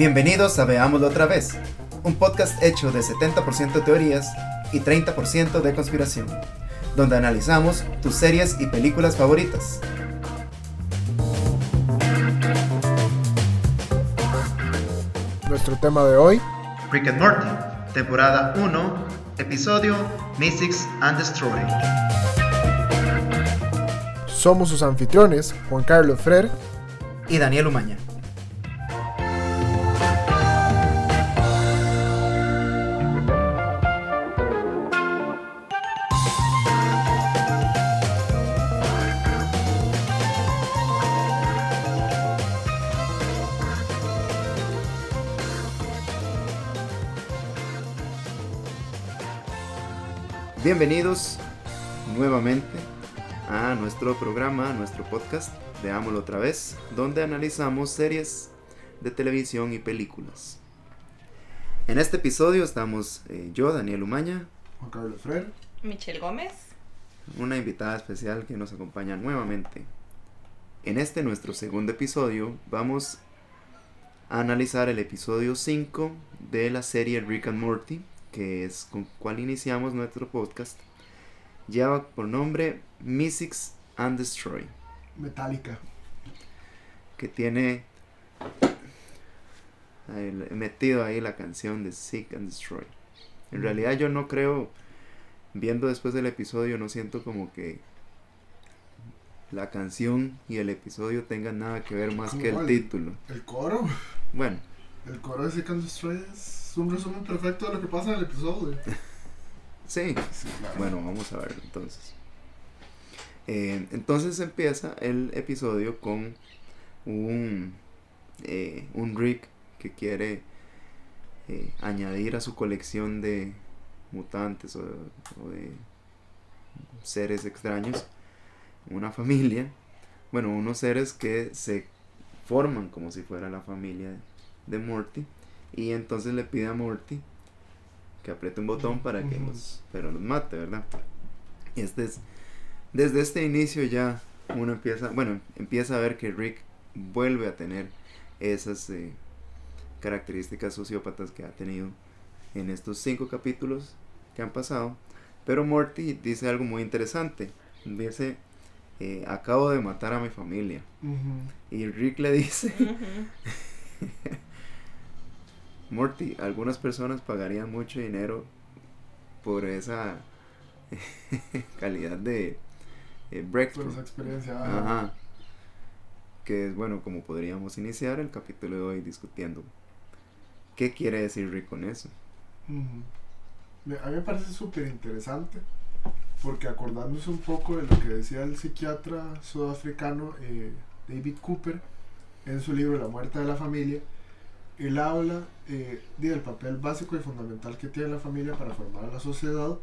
Bienvenidos a Veámoslo otra vez, un podcast hecho de 70% teorías y 30% de conspiración, donde analizamos tus series y películas favoritas. Nuestro tema de hoy, Rick and Morty, temporada 1, episodio Mystics and Destroy. somos sus anfitriones, Juan Carlos Frer. Y Daniel Umaña. Bienvenidos nuevamente a nuestro programa, a nuestro podcast, veámoslo otra vez, donde analizamos series de televisión y películas. En este episodio estamos eh, yo, Daniel Umaña, Juan Carlos Frer. Michelle Gómez. una invitada especial que nos acompaña nuevamente. En este nuestro segundo episodio vamos a analizar el episodio 5 de la serie Rick and Morty, que es con cual iniciamos nuestro podcast. Lleva por nombre Mystics and Destroy, Metallica. que tiene ahí, metido ahí la canción de Sick and Destroy. En realidad yo no creo, viendo después del episodio, no siento como que la canción y el episodio tengan nada que ver más que el ¿Cómo? título. El coro. Bueno, El coro de Second Destroy es un resumen perfecto de lo que pasa en el episodio. sí, Sí, claro. bueno, vamos a ver entonces. Eh, entonces empieza el episodio con un, eh, un Rick que quiere eh, añadir a su colección de mutantes o, o de seres extraños una familia. Bueno, unos seres que se forman como si fuera la familia de Morty. Y entonces le pide a Morty que apriete un botón para que los, pero los mate, ¿verdad? Y este es, desde este inicio ya uno empieza, bueno, empieza a ver que Rick vuelve a tener esas eh, características sociópatas que ha tenido en estos cinco capítulos que han pasado. Pero Morty dice algo muy interesante. Dice, eh, acabo de matar a mi familia. Y Rick le dice. Morty, algunas personas pagarían mucho dinero por esa calidad de eh, Por breakthrough. esa experiencia. Ajá. Que es bueno, como podríamos iniciar el capítulo de hoy discutiendo. ¿Qué quiere decir Rick con eso? A mí me parece súper interesante porque acordándose un poco de lo que decía el psiquiatra sudafricano eh, David Cooper en su libro La muerte de la familia, él habla eh, del papel básico y fundamental que tiene la familia para formar a la sociedad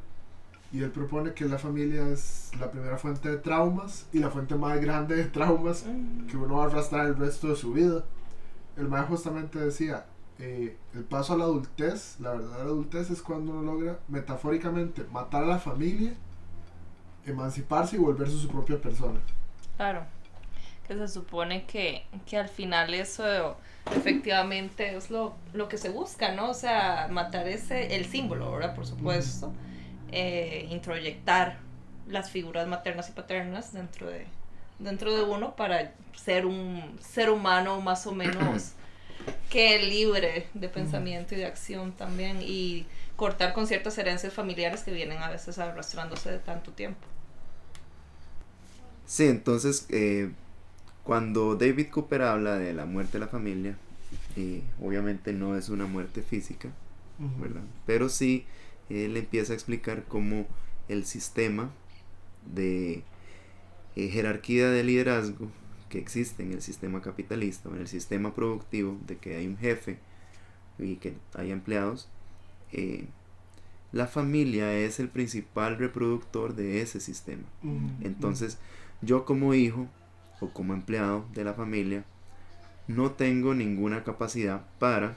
y él propone que la familia es la primera fuente de traumas y la fuente más grande de traumas que uno va a arrastrar el resto de su vida. El maestro justamente decía, eh, el paso a la adultez, la verdadera adultez es cuando uno logra metafóricamente matar a la familia, emanciparse y volverse su propia persona. Claro. Que se supone que, que al final eso efectivamente es lo, lo que se busca, ¿no? O sea, matar ese, el símbolo, ¿verdad? Por supuesto. Eh, introyectar las figuras maternas y paternas dentro de, dentro de uno para ser un ser humano más o menos que libre de pensamiento y de acción también y cortar con ciertas herencias familiares que vienen a veces arrastrándose de tanto tiempo. Sí, entonces eh, cuando David Cooper habla de la muerte de la familia, eh, obviamente no es una muerte física, ¿verdad? Pero sí, él empieza a explicar cómo el sistema de eh, jerarquía de liderazgo que existe en el sistema capitalista o en el sistema productivo, de que hay un jefe y que hay empleados, eh, la familia es el principal reproductor de ese sistema. Entonces, yo como hijo o como empleado de la familia, no tengo ninguna capacidad para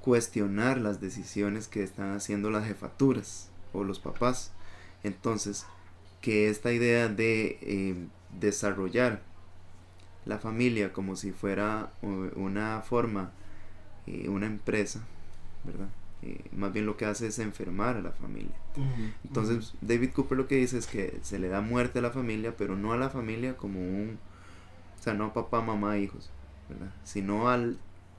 cuestionar las decisiones que están haciendo las jefaturas o los papás. Entonces, que esta idea de eh, desarrollar la familia como si fuera u- una forma eh, una empresa, ¿verdad? Eh, más bien lo que hace es enfermar a la familia. Entonces David Cooper lo que dice es que se le da muerte a la familia, pero no a la familia como un, o sea, no a papá, mamá, hijos, ¿verdad? Sino al,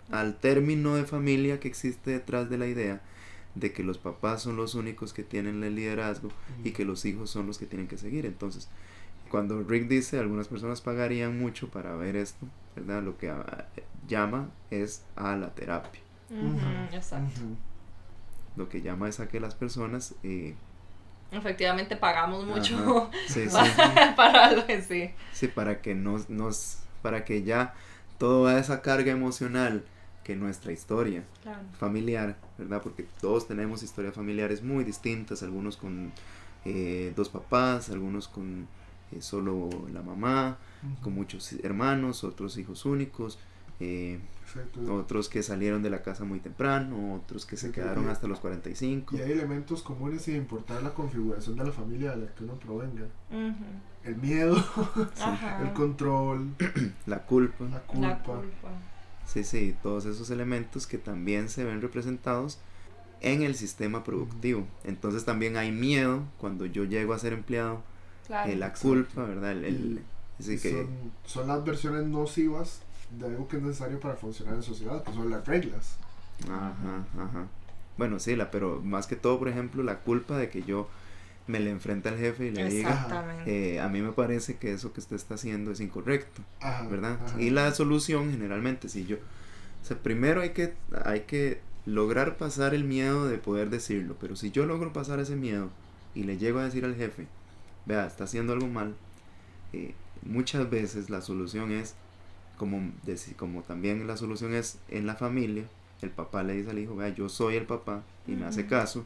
al término de familia que existe detrás de la idea de que los papás son los únicos que tienen el liderazgo y que los hijos son los que tienen que seguir. Entonces, cuando Rick dice, algunas personas pagarían mucho para ver esto, ¿verdad? Lo que ah, llama es a la terapia. Exacto. Lo que llama es a que las personas... eh, Efectivamente pagamos mucho ajá, sí, sí, para algo así. sí, para que nos, nos, para que ya toda esa carga emocional que nuestra historia Claro. familiar, ¿verdad? Porque todos tenemos historias familiares muy distintas, algunos con eh, dos papás, algunos con eh, solo la mamá, con muchos hermanos, otros hijos únicos, eh, otros que salieron de la casa muy temprano, otros que se Sí, quedaron y- hasta los 45. Y hay elementos comunes sin importar la configuración de la familia de la que uno provenga. Ujú. El miedo, el control, La culpa, la culpa. La culpa. sí, sí, todos esos elementos que también se ven representados en el sistema productivo. Entonces también hay miedo cuando yo llego a ser empleado, Claro. eh, la culpa, ¿verdad? El, el- así que, son, son las versiones nocivas de algo que es necesario para funcionar en sociedad, que son las reglas. Ajá, ajá. Bueno, sí, la, pero más que todo, por ejemplo, la culpa de que yo me le enfrente al jefe y le diga, eh, a mí me parece que eso que usted está haciendo es incorrecto, Ajá, ¿verdad? ajá. Y la solución generalmente, si yo, o sea, primero hay que, hay que lograr pasar el miedo de poder decirlo, pero si yo logro pasar ese miedo y le llego a decir al jefe, vea, está haciendo algo mal, eh, muchas veces la solución es, como, como también la solución es en la familia, el papá le dice al hijo, vea, yo soy el papá y me hace caso,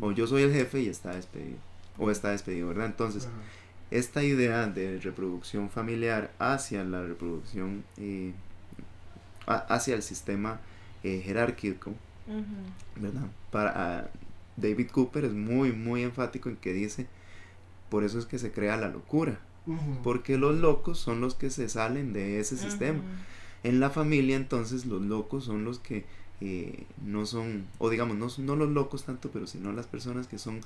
o yo soy el jefe y está despedido, o está despedido, ¿verdad? Entonces, esta idea de reproducción familiar hacia la reproducción, eh, a- hacia el sistema eh, jerárquico. ¿verdad? Para ah, David Cooper es muy, muy enfático en que dice, por eso es que se crea la locura, Porque los locos son los que se salen de ese sistema. En la familia entonces los locos son los que eh, no son, o digamos, no, no los locos tanto, pero sino las personas que son,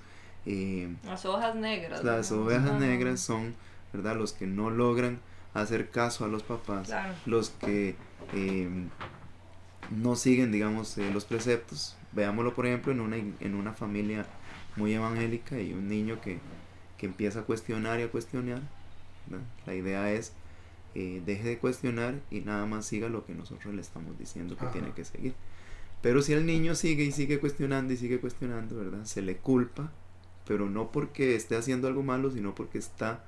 eh, Las ovejas negras. las ovejas negras son, ¿verdad? Los que no logran hacer caso a los papás, Claro. los que eh, no siguen, digamos, eh, los preceptos. Veámoslo, por ejemplo, en una, en una familia muy evangélica y un niño que, que empieza a cuestionar y a cuestionar. ¿Verdad? La idea es, eh, deje de cuestionar y nada más siga lo que nosotros le estamos diciendo que Ajá. tiene que seguir. Pero si el niño sigue y sigue cuestionando y sigue cuestionando, ¿verdad? Se le culpa, pero no porque esté haciendo algo malo, sino porque está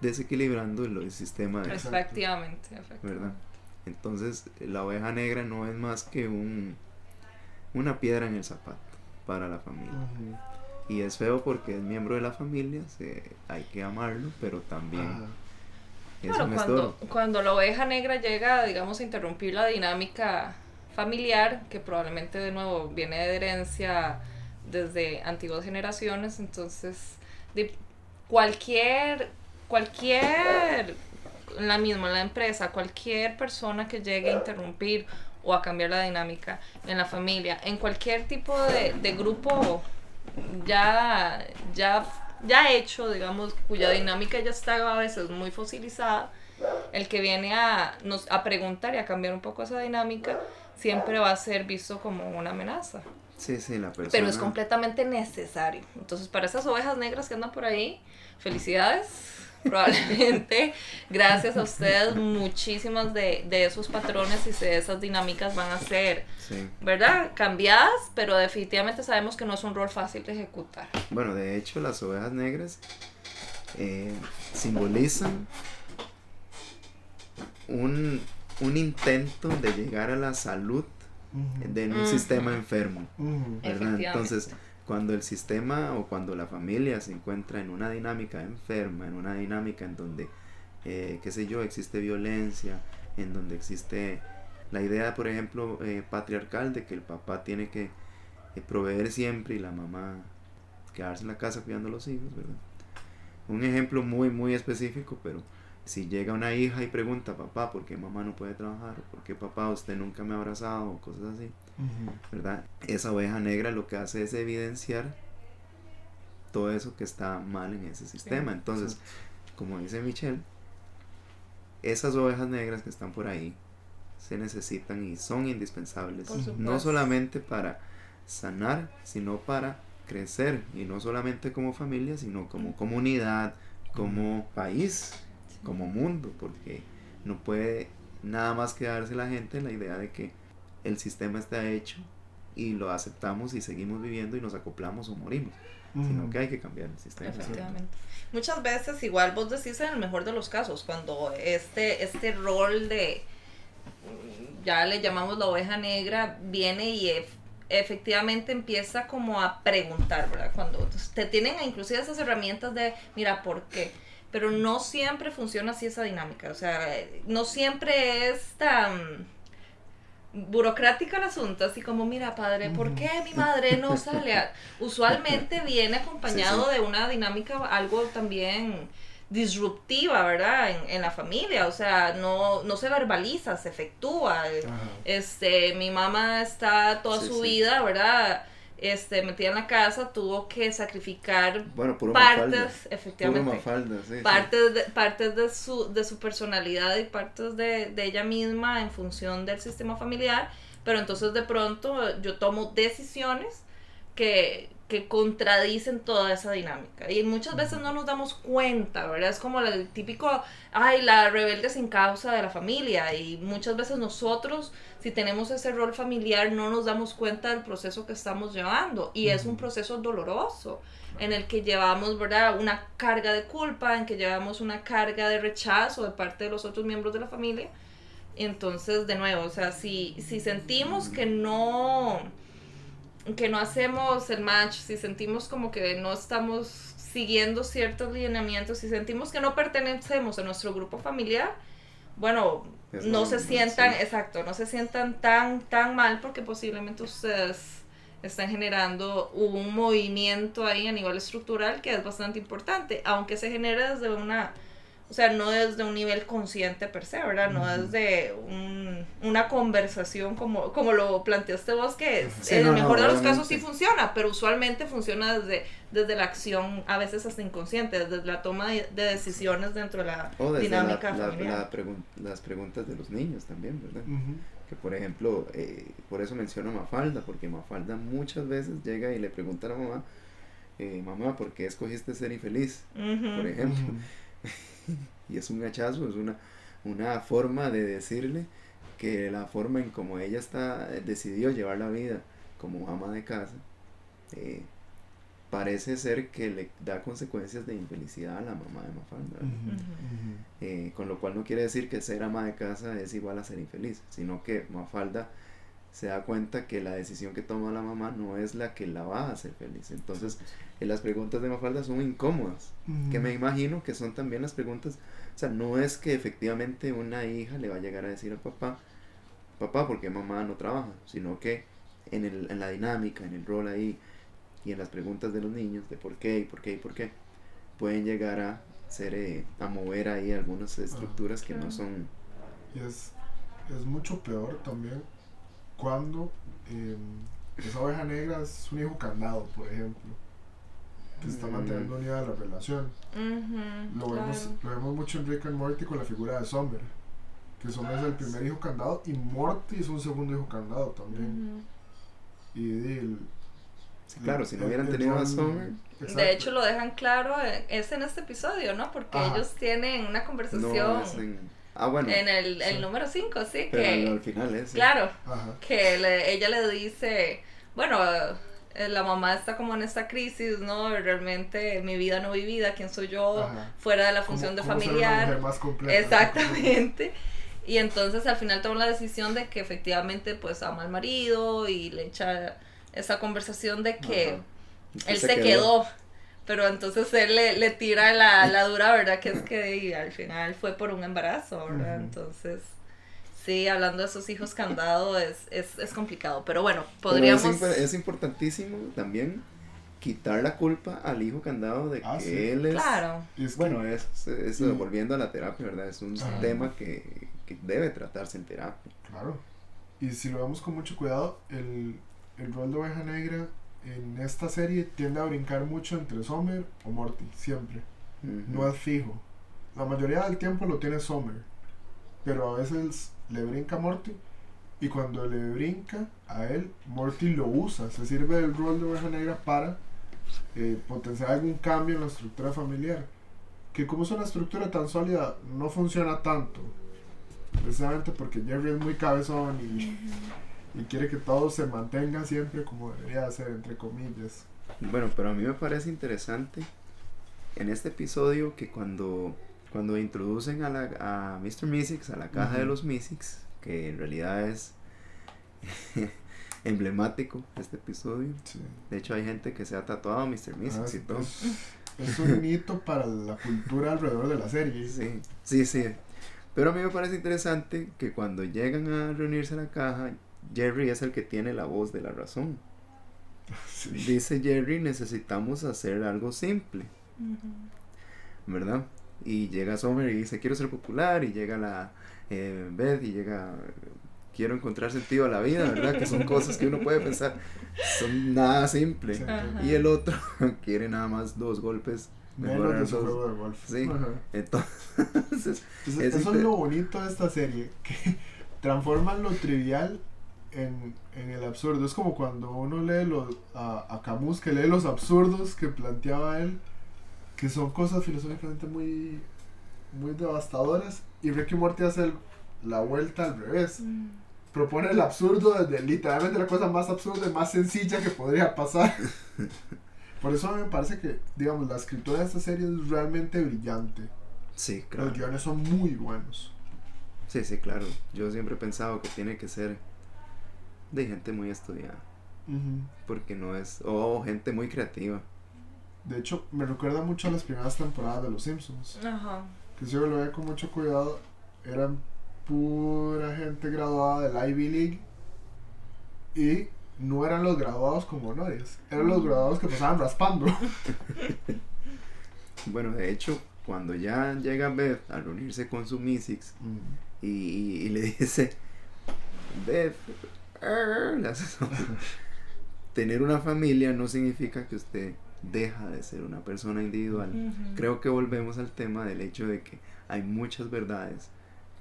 desequilibrando el, el sistema de. Efectivamente, efectivamente. ¿verdad? Entonces, la oveja negra no es más que un una piedra en el zapato para la familia. Y es feo porque es miembro de la familia, se, hay que amarlo, pero también Ajá. Claro, cuando, cuando la oveja negra llega, digamos, a interrumpir la dinámica familiar, que probablemente de nuevo viene de herencia desde antiguas generaciones, entonces de cualquier, cualquier, la misma, la empresa, cualquier persona que llegue a interrumpir o a cambiar la dinámica en la familia, en cualquier tipo de, de grupo ya, ya, ya hecho, digamos, cuya dinámica ya está a veces muy fosilizada, el que viene a, nos, a preguntar y a cambiar un poco esa dinámica, siempre va a ser visto como una amenaza. Sí, sí, la persona. Pero es completamente necesario. Entonces, para esas ovejas negras que andan por ahí, felicidades. Probablemente, gracias a ustedes, muchísimas de, de esos patrones y de esas dinámicas van a ser, Sí. ¿verdad? Cambiadas, pero definitivamente sabemos que no es un rol fácil de ejecutar. Bueno, de hecho, las ovejas negras eh, simbolizan un, un intento de llegar a la salud de un sistema enfermo. Entonces, cuando el sistema o cuando la familia se encuentra en una dinámica enferma, en una dinámica en donde, eh, qué sé yo, existe violencia, en donde existe la idea, por ejemplo, eh, patriarcal de que el papá tiene que eh, proveer siempre y la mamá quedarse en la casa cuidando a los hijos, ¿verdad? Un ejemplo muy, muy específico, pero si llega una hija y pregunta, papá, ¿por qué mamá no puede trabajar? ¿Por qué papá usted nunca me ha abrazado? O cosas así, ¿verdad? Esa oveja negra lo que hace es evidenciar todo eso que está mal en ese sistema. Entonces, como dice Michelle, esas ovejas negras que están por ahí se necesitan y son indispensables, no solamente para sanar, sino para crecer, y no solamente como familia, sino como comunidad, como país, como mundo, porque no puede nada más quedarse la gente en la idea de que el sistema está hecho y lo aceptamos y seguimos viviendo y nos acoplamos o morimos, sino que hay que cambiar el sistema. Efectivamente. Muchas veces, igual vos decís en el mejor de los casos, cuando este, este rol de, ya le llamamos la oveja negra, viene y efectivamente empieza como a preguntar, ¿verdad? Cuando te tienen inclusive esas herramientas de, mira, ¿por qué? Pero no siempre funciona así esa dinámica, o sea, no siempre es tan burocrático el asunto, así como, mira, padre, ¿por qué mi madre no sale? Usualmente viene acompañado de una dinámica, algo también disruptiva, ¿verdad? En, en, la familia, o sea, no, no se verbaliza, se efectúa. Este, mi mamá está toda su vida, ¿verdad? Este, metida en la casa, tuvo que sacrificar partes, efectivamente, partes, de, partes de su, de su personalidad y partes de, de ella misma en función del sistema familiar, pero entonces de pronto yo tomo decisiones que, que contradicen toda esa dinámica. Y muchas veces no nos damos cuenta, ¿verdad? Es como el típico, ay, la rebelde sin causa de la familia. Y muchas veces nosotros, si tenemos ese rol familiar, no nos damos cuenta del proceso que estamos llevando. Y es un proceso doloroso en el que llevamos, ¿verdad? Una carga de culpa, en que llevamos una carga de rechazo de parte de los otros miembros de la familia. Entonces, de nuevo, o sea, si, si sentimos que no que no hacemos el match, si sentimos como que no estamos siguiendo ciertos lineamientos, si sentimos que no pertenecemos a nuestro grupo familiar, bueno, no se sientan, exacto, no se sientan tan, tan mal porque posiblemente ustedes están generando un movimiento ahí a nivel estructural que es bastante importante, aunque se genere desde una o sea, no desde un nivel consciente per se, ¿verdad? No desde un, una conversación como, como lo planteaste vos, que en el mejor de los casos sí funciona, pero usualmente funciona desde, desde la acción, a veces hasta inconsciente, desde la toma de, decisiones dentro de la dinámica la, las preguntas de los niños también, ¿verdad? Que por ejemplo, eh, por eso menciono a Mafalda, porque Mafalda muchas veces llega y le pregunta a la mamá, eh, mamá, ¿por qué escogiste ser infeliz? Por ejemplo. y es un hachazo, es una, una forma de decirle que la forma en como ella está decidió llevar la vida como ama de casa eh, parece ser que le da consecuencias de infelicidad a la mamá de Mafalda. Eh, con lo cual no quiere decir que ser ama de casa es igual a ser infeliz, sino que Mafalda se da cuenta que la decisión que toma la mamá no es la que la va a hacer feliz. Entonces, eh, las preguntas de Mafalda son incómodas, que me imagino que son también las preguntas, o sea, no es que efectivamente una hija le va a llegar a decir al papá, papá, porque mamá no trabaja, sino que en, el, en la dinámica, en el rol ahí y en las preguntas de los niños de por qué y por qué y por qué, pueden llegar a ser, eh, a mover ahí algunas estructuras que no son... Y es, es mucho peor también cuando eh, esa oveja negra es un hijo candado, por ejemplo, que está mm. manteniendo unida la relación. lo, vemos, lo vemos mucho en Rick and Morty con la figura de Sommer, que Sommer es el primer hijo candado y Morty es un segundo hijo candado también. Y claro, si no hubieran tenido a Sommer. De hecho, lo dejan claro, eh, es en este episodio, ¿no? Porque ellos tienen una conversación. Ah, bueno. En el, el número 5, sí. Pero que, al final es. Claro. Que ella le dice, bueno, eh, la mamá está como en esta crisis, ¿no? Realmente mi vida no vivida, quién soy yo fuera de la función de familiar. más Exactamente. Y entonces al final toma la decisión de que efectivamente pues ama al marido y le echa esa conversación de que él se, quedó pero entonces él le, le tira la, la, dura verdad que es que al final fue por un embarazo, ¿verdad? Entonces, sí, hablando de esos hijos candados es, es, es complicado, pero bueno, podríamos... es, importantísimo también quitar la culpa al hijo candado de Ah, que sí. él es... Claro. Y es que- Bueno, es, es- y- volviendo a la terapia, ¿verdad? Es un Ajá. tema que, que debe tratarse en terapia. Claro. Y si lo vemos con mucho cuidado, el, el rol de oveja negra en esta serie tiende a brincar mucho entre Summer o Morty, siempre. Ujú. No es fijo. La mayoría del tiempo lo tiene Summer, pero a veces le brinca a Morty y cuando le brinca a él, Morty lo usa, se sirve del rol de oveja negra para eh, potenciar algún cambio en la estructura familiar. Que como es una estructura tan sólida, no funciona tanto. Precisamente porque Jerry es muy cabezón y, y quiere que todo se mantenga siempre como debería ser, entre comillas. Bueno, pero a mí me parece interesante en este episodio que cuando, cuando introducen a, la, a Mr. Mystics, a la caja de los Mystics, que en realidad es emblemático este episodio. Sí. De hecho, hay gente que se ha tatuado a Mr. Mystics Ah, y todo. es, es un hito para la cultura alrededor de la serie. Sí, sí, sí. Pero a mí me parece interesante que cuando llegan a reunirse en la caja, Jerry es el que tiene la voz de la razón. Sí. Dice Jerry, necesitamos hacer algo simple, ¿verdad? Y llega Summer y dice, quiero ser popular, y llega la eh, Beth y llega, quiero encontrar sentido a la vida, ¿verdad? Que son cosas que uno puede pensar, son nada simple. Y el otro quiere nada más dos golpes. Su dos- juego de golf. Sí. Entonces, Eso, Es eso inter- es lo bonito de esta serie, que transforman lo trivial en, en el absurdo. Es como cuando uno lee los, a, a Camus, que lee los absurdos que planteaba él, que son cosas filosóficamente muy, muy devastadoras, y Ricky Morty hace el- la vuelta al revés. Propone el absurdo desde literalmente la cosa más absurda y más sencilla que podría pasar. Por eso a mí me parece que, digamos, la escritura de esta serie es realmente brillante. sí, claro. Los guiones son muy buenos. Sí, sí, claro. Yo siempre he pensado que tiene que ser de gente muy estudiada. Porque no es. O gente muy creativa. De hecho, me recuerda mucho a las primeras temporadas de Los Simpsons. Ajá. Que si yo lo veía con mucho cuidado, eran pura gente graduada del Ivy League. Y no eran los graduados con honores. Eran los graduados que pasaban raspando. Bueno, de hecho, cuando ya llega Beth a reunirse con su Mystics y, y- y le dice: Beth, arr", le hace eso. tener una familia no significa que usted deja de ser una persona individual. Creo que volvemos al tema del hecho de que hay muchas verdades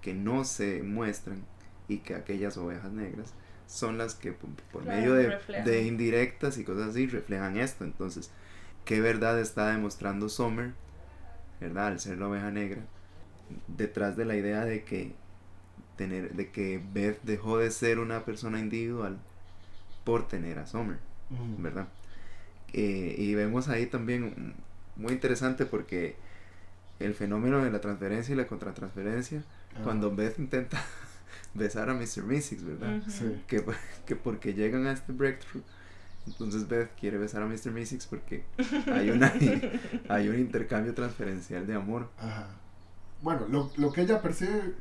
que no se muestran y que aquellas ovejas negras son las que por, por Claro, medio de, indirectas y cosas así reflejan esto. Entonces, ¿qué verdad está demostrando Summer, verdad, al ser la oveja negra, detrás de la idea de que tener, de que Beth dejó de ser una persona individual por tener a Summer? ¿verdad? Eh, y vemos ahí también muy interesante porque el fenómeno de la transferencia y la contratransferencia, Ah, cuando Beth intenta besar a Mr. Mystics, ¿verdad? Ujú. Sí. Que, que porque llegan a este breakthrough, entonces Beth quiere besar a Mr. Mystics porque hay, una, hay un intercambio transferencial de amor. Ajá. Bueno, lo, lo que ella percibe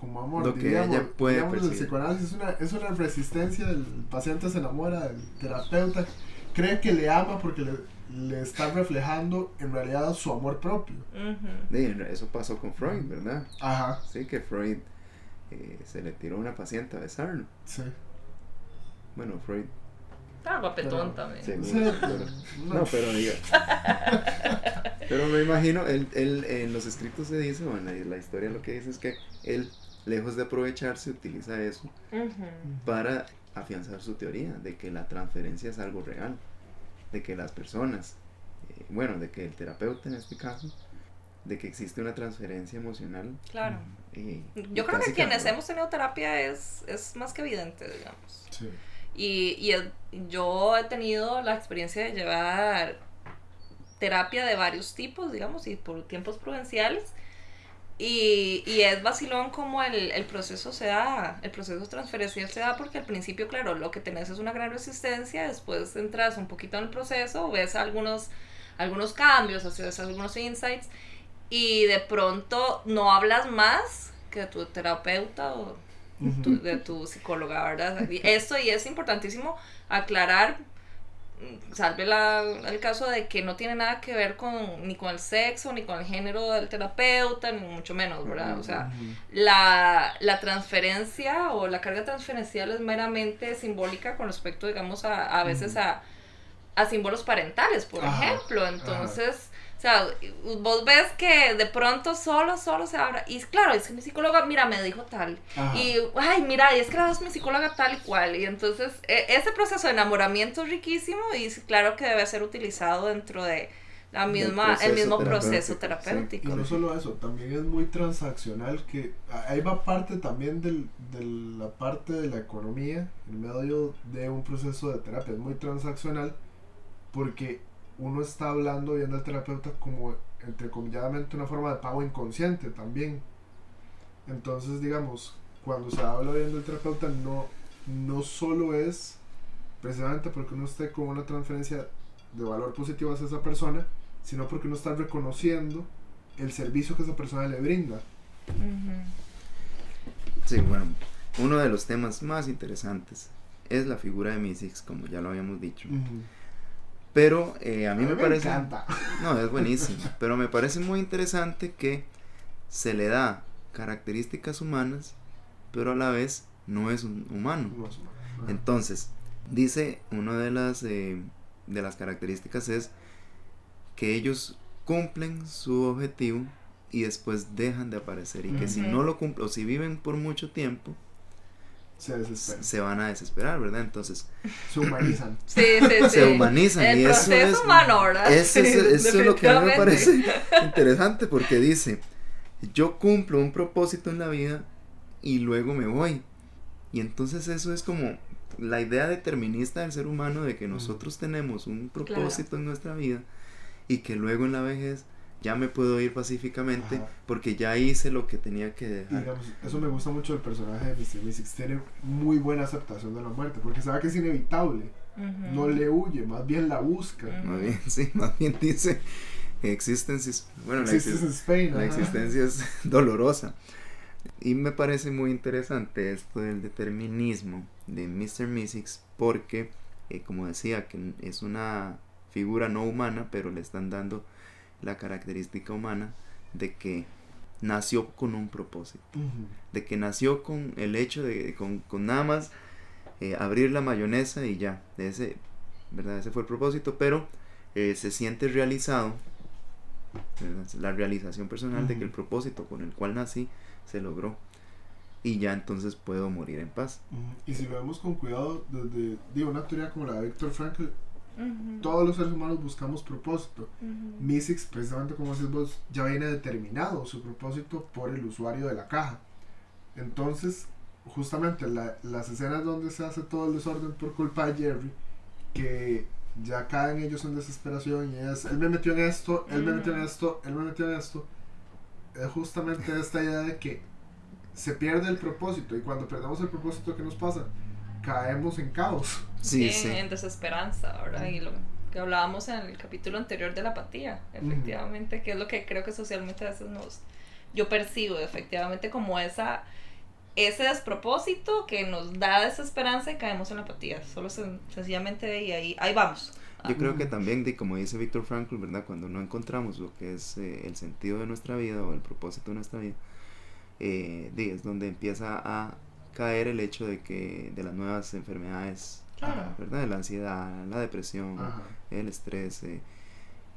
como amor, Lo que diríamos, ella puede digamos, el percibir. psicoanálisis es una, es una resistencia, el paciente se enamora del terapeuta, cree que le ama porque le, le está reflejando en realidad su amor propio. Ujú. Sí, eso pasó con Freud, ¿verdad? Ajá, Sí, que Freud eh, se le tiró a una paciente a besarlo. sí. Bueno, Freud Estaba guapetón también. Sí. Pero- No, pero diga. pero me imagino, él, él, en los escritos se dice, o en la, la historia lo que dice es que él, lejos de aprovecharse, utiliza eso para afianzar su teoría de que la transferencia es algo real, de que las personas, eh, bueno, de que el terapeuta en este caso, de que existe una transferencia emocional. Claro. y- y Yo creo que quienes hemos tenido terapia es, es más que evidente, digamos. Sí. Y, y yo he tenido la experiencia de llevar terapia de varios tipos, digamos, y por tiempos prudenciales. Y, y es vacilón como el, el proceso se da, el proceso transferencial se da porque al principio, claro, lo que tenés es una gran resistencia, después entras un poquito en el proceso, ves algunos, algunos cambios, haces algunos insights y de pronto no hablas más que tu terapeuta o tu- de tu psicóloga, ¿verdad? Y Esto y es importantísimo aclarar salve la, el caso de que no tiene nada que ver con ni con el sexo, ni con el género del terapeuta, ni mucho menos, ¿verdad? O sea, la, la transferencia o la carga transferencial es meramente simbólica con respecto, digamos, a, a veces a, a símbolos parentales, por Ajá, ejemplo. Entonces, o sea, vos ves que de pronto solo, solo se abra. Y claro, es que mi psicóloga, mira, me dijo tal. Ajá. Y, ay, mira, y es que la es mi psicóloga tal y cual. Y entonces, e- ese proceso de enamoramiento es riquísimo y claro que debe ser utilizado dentro de la Del misma, el proceso mismo terapéutico, proceso sí. Y terapéutico. no solo eso, también es muy transaccional que ahí va parte también del, de la parte de la economía en medio de un proceso de terapia. Es muy transaccional porque uno está hablando viendo al terapeuta como entrecomilladamente una forma de pago inconsciente también. Entonces, digamos, cuando se habla viendo al terapeuta no, no solo es precisamente porque uno esté con una transferencia de valor positivo hacia esa persona, sino porque uno está reconociendo el servicio que esa persona le brinda. Sí, bueno, uno de los temas más interesantes es la figura de Mystics, como ya lo habíamos dicho. Pero eh, a mí me parece... encanta. No, es buenísimo. pero me parece muy interesante que se le da características humanas, pero a la vez no es un humano. Entonces, dice una de las, eh, de las características es que ellos cumplen su objetivo y después dejan de aparecer y que si no lo cumplen o si viven por mucho tiempo se desesperan. se van a desesperar, ¿verdad? Entonces Se humanizan. Sí, sí, sí. se humanizan El y eso es humano, ¿verdad? Eso es, Sí, eso es lo que a mí me parece interesante porque dice, yo cumplo un propósito en la vida y luego me voy. Y entonces eso es como la idea determinista del ser humano de que Mm. nosotros tenemos un propósito en nuestra vida y que luego en la vejez ya me puedo ir pacíficamente Ajá. porque ya hice lo que tenía que Y dejar. digamos, eso me gusta mucho del personaje de Mr. Mystics. Tiene muy buena aceptación de la muerte porque sabe que es inevitable. No le huye, más bien la busca. Más bien, sí, más bien dice, existencia es, bueno, la exist- Spain. La existencia es dolorosa. Y me parece muy interesante esto del determinismo de Mr. Mystics porque, eh, como decía, que es una figura no humana, pero le están dando la característica humana de que nació con un propósito, de que nació con el hecho de, con, con nada más eh, abrir la mayonesa y ya, ese, ¿verdad? Ese fue el propósito, pero eh, se siente realizado, ¿verdad? la realización personal de que el propósito con el cual nací se logró y ya entonces puedo morir en paz. Y si lo vemos con cuidado, desde digo, una teoría como la de Viktor Frankl, Todos los seres humanos buscamos propósito. Ujú. Mystics, precisamente como decís vos, ya viene determinado su propósito por el usuario de la caja. Entonces, justamente la- las escenas donde se hace todo el desorden por culpa de Jerry, que ya caen ellos en desesperación y es, él me metió en esto, él me metió en esto, él me metió en esto, es justamente esta idea de que se pierde el propósito y cuando perdemos el propósito, ¿qué nos pasa? Caemos en caos. Sí, en desesperanza, ¿verdad? Y lo que hablábamos en el capítulo anterior de la apatía, efectivamente, que es lo que creo que socialmente a veces nos, yo percibo efectivamente como esa, ese despropósito que nos da desesperanza y caemos en la apatía, solo sen- sencillamente y ahí, ahí vamos. Yo creo que también, de, como dice Víctor Frankl, ¿verdad? Cuando no encontramos lo que es eh, el sentido de nuestra vida o el propósito de nuestra vida, eh, es donde empieza a caer el hecho de que de las nuevas enfermedades, Claro. ¿verdad? De la ansiedad, la depresión, Ajá. el estrés, eh,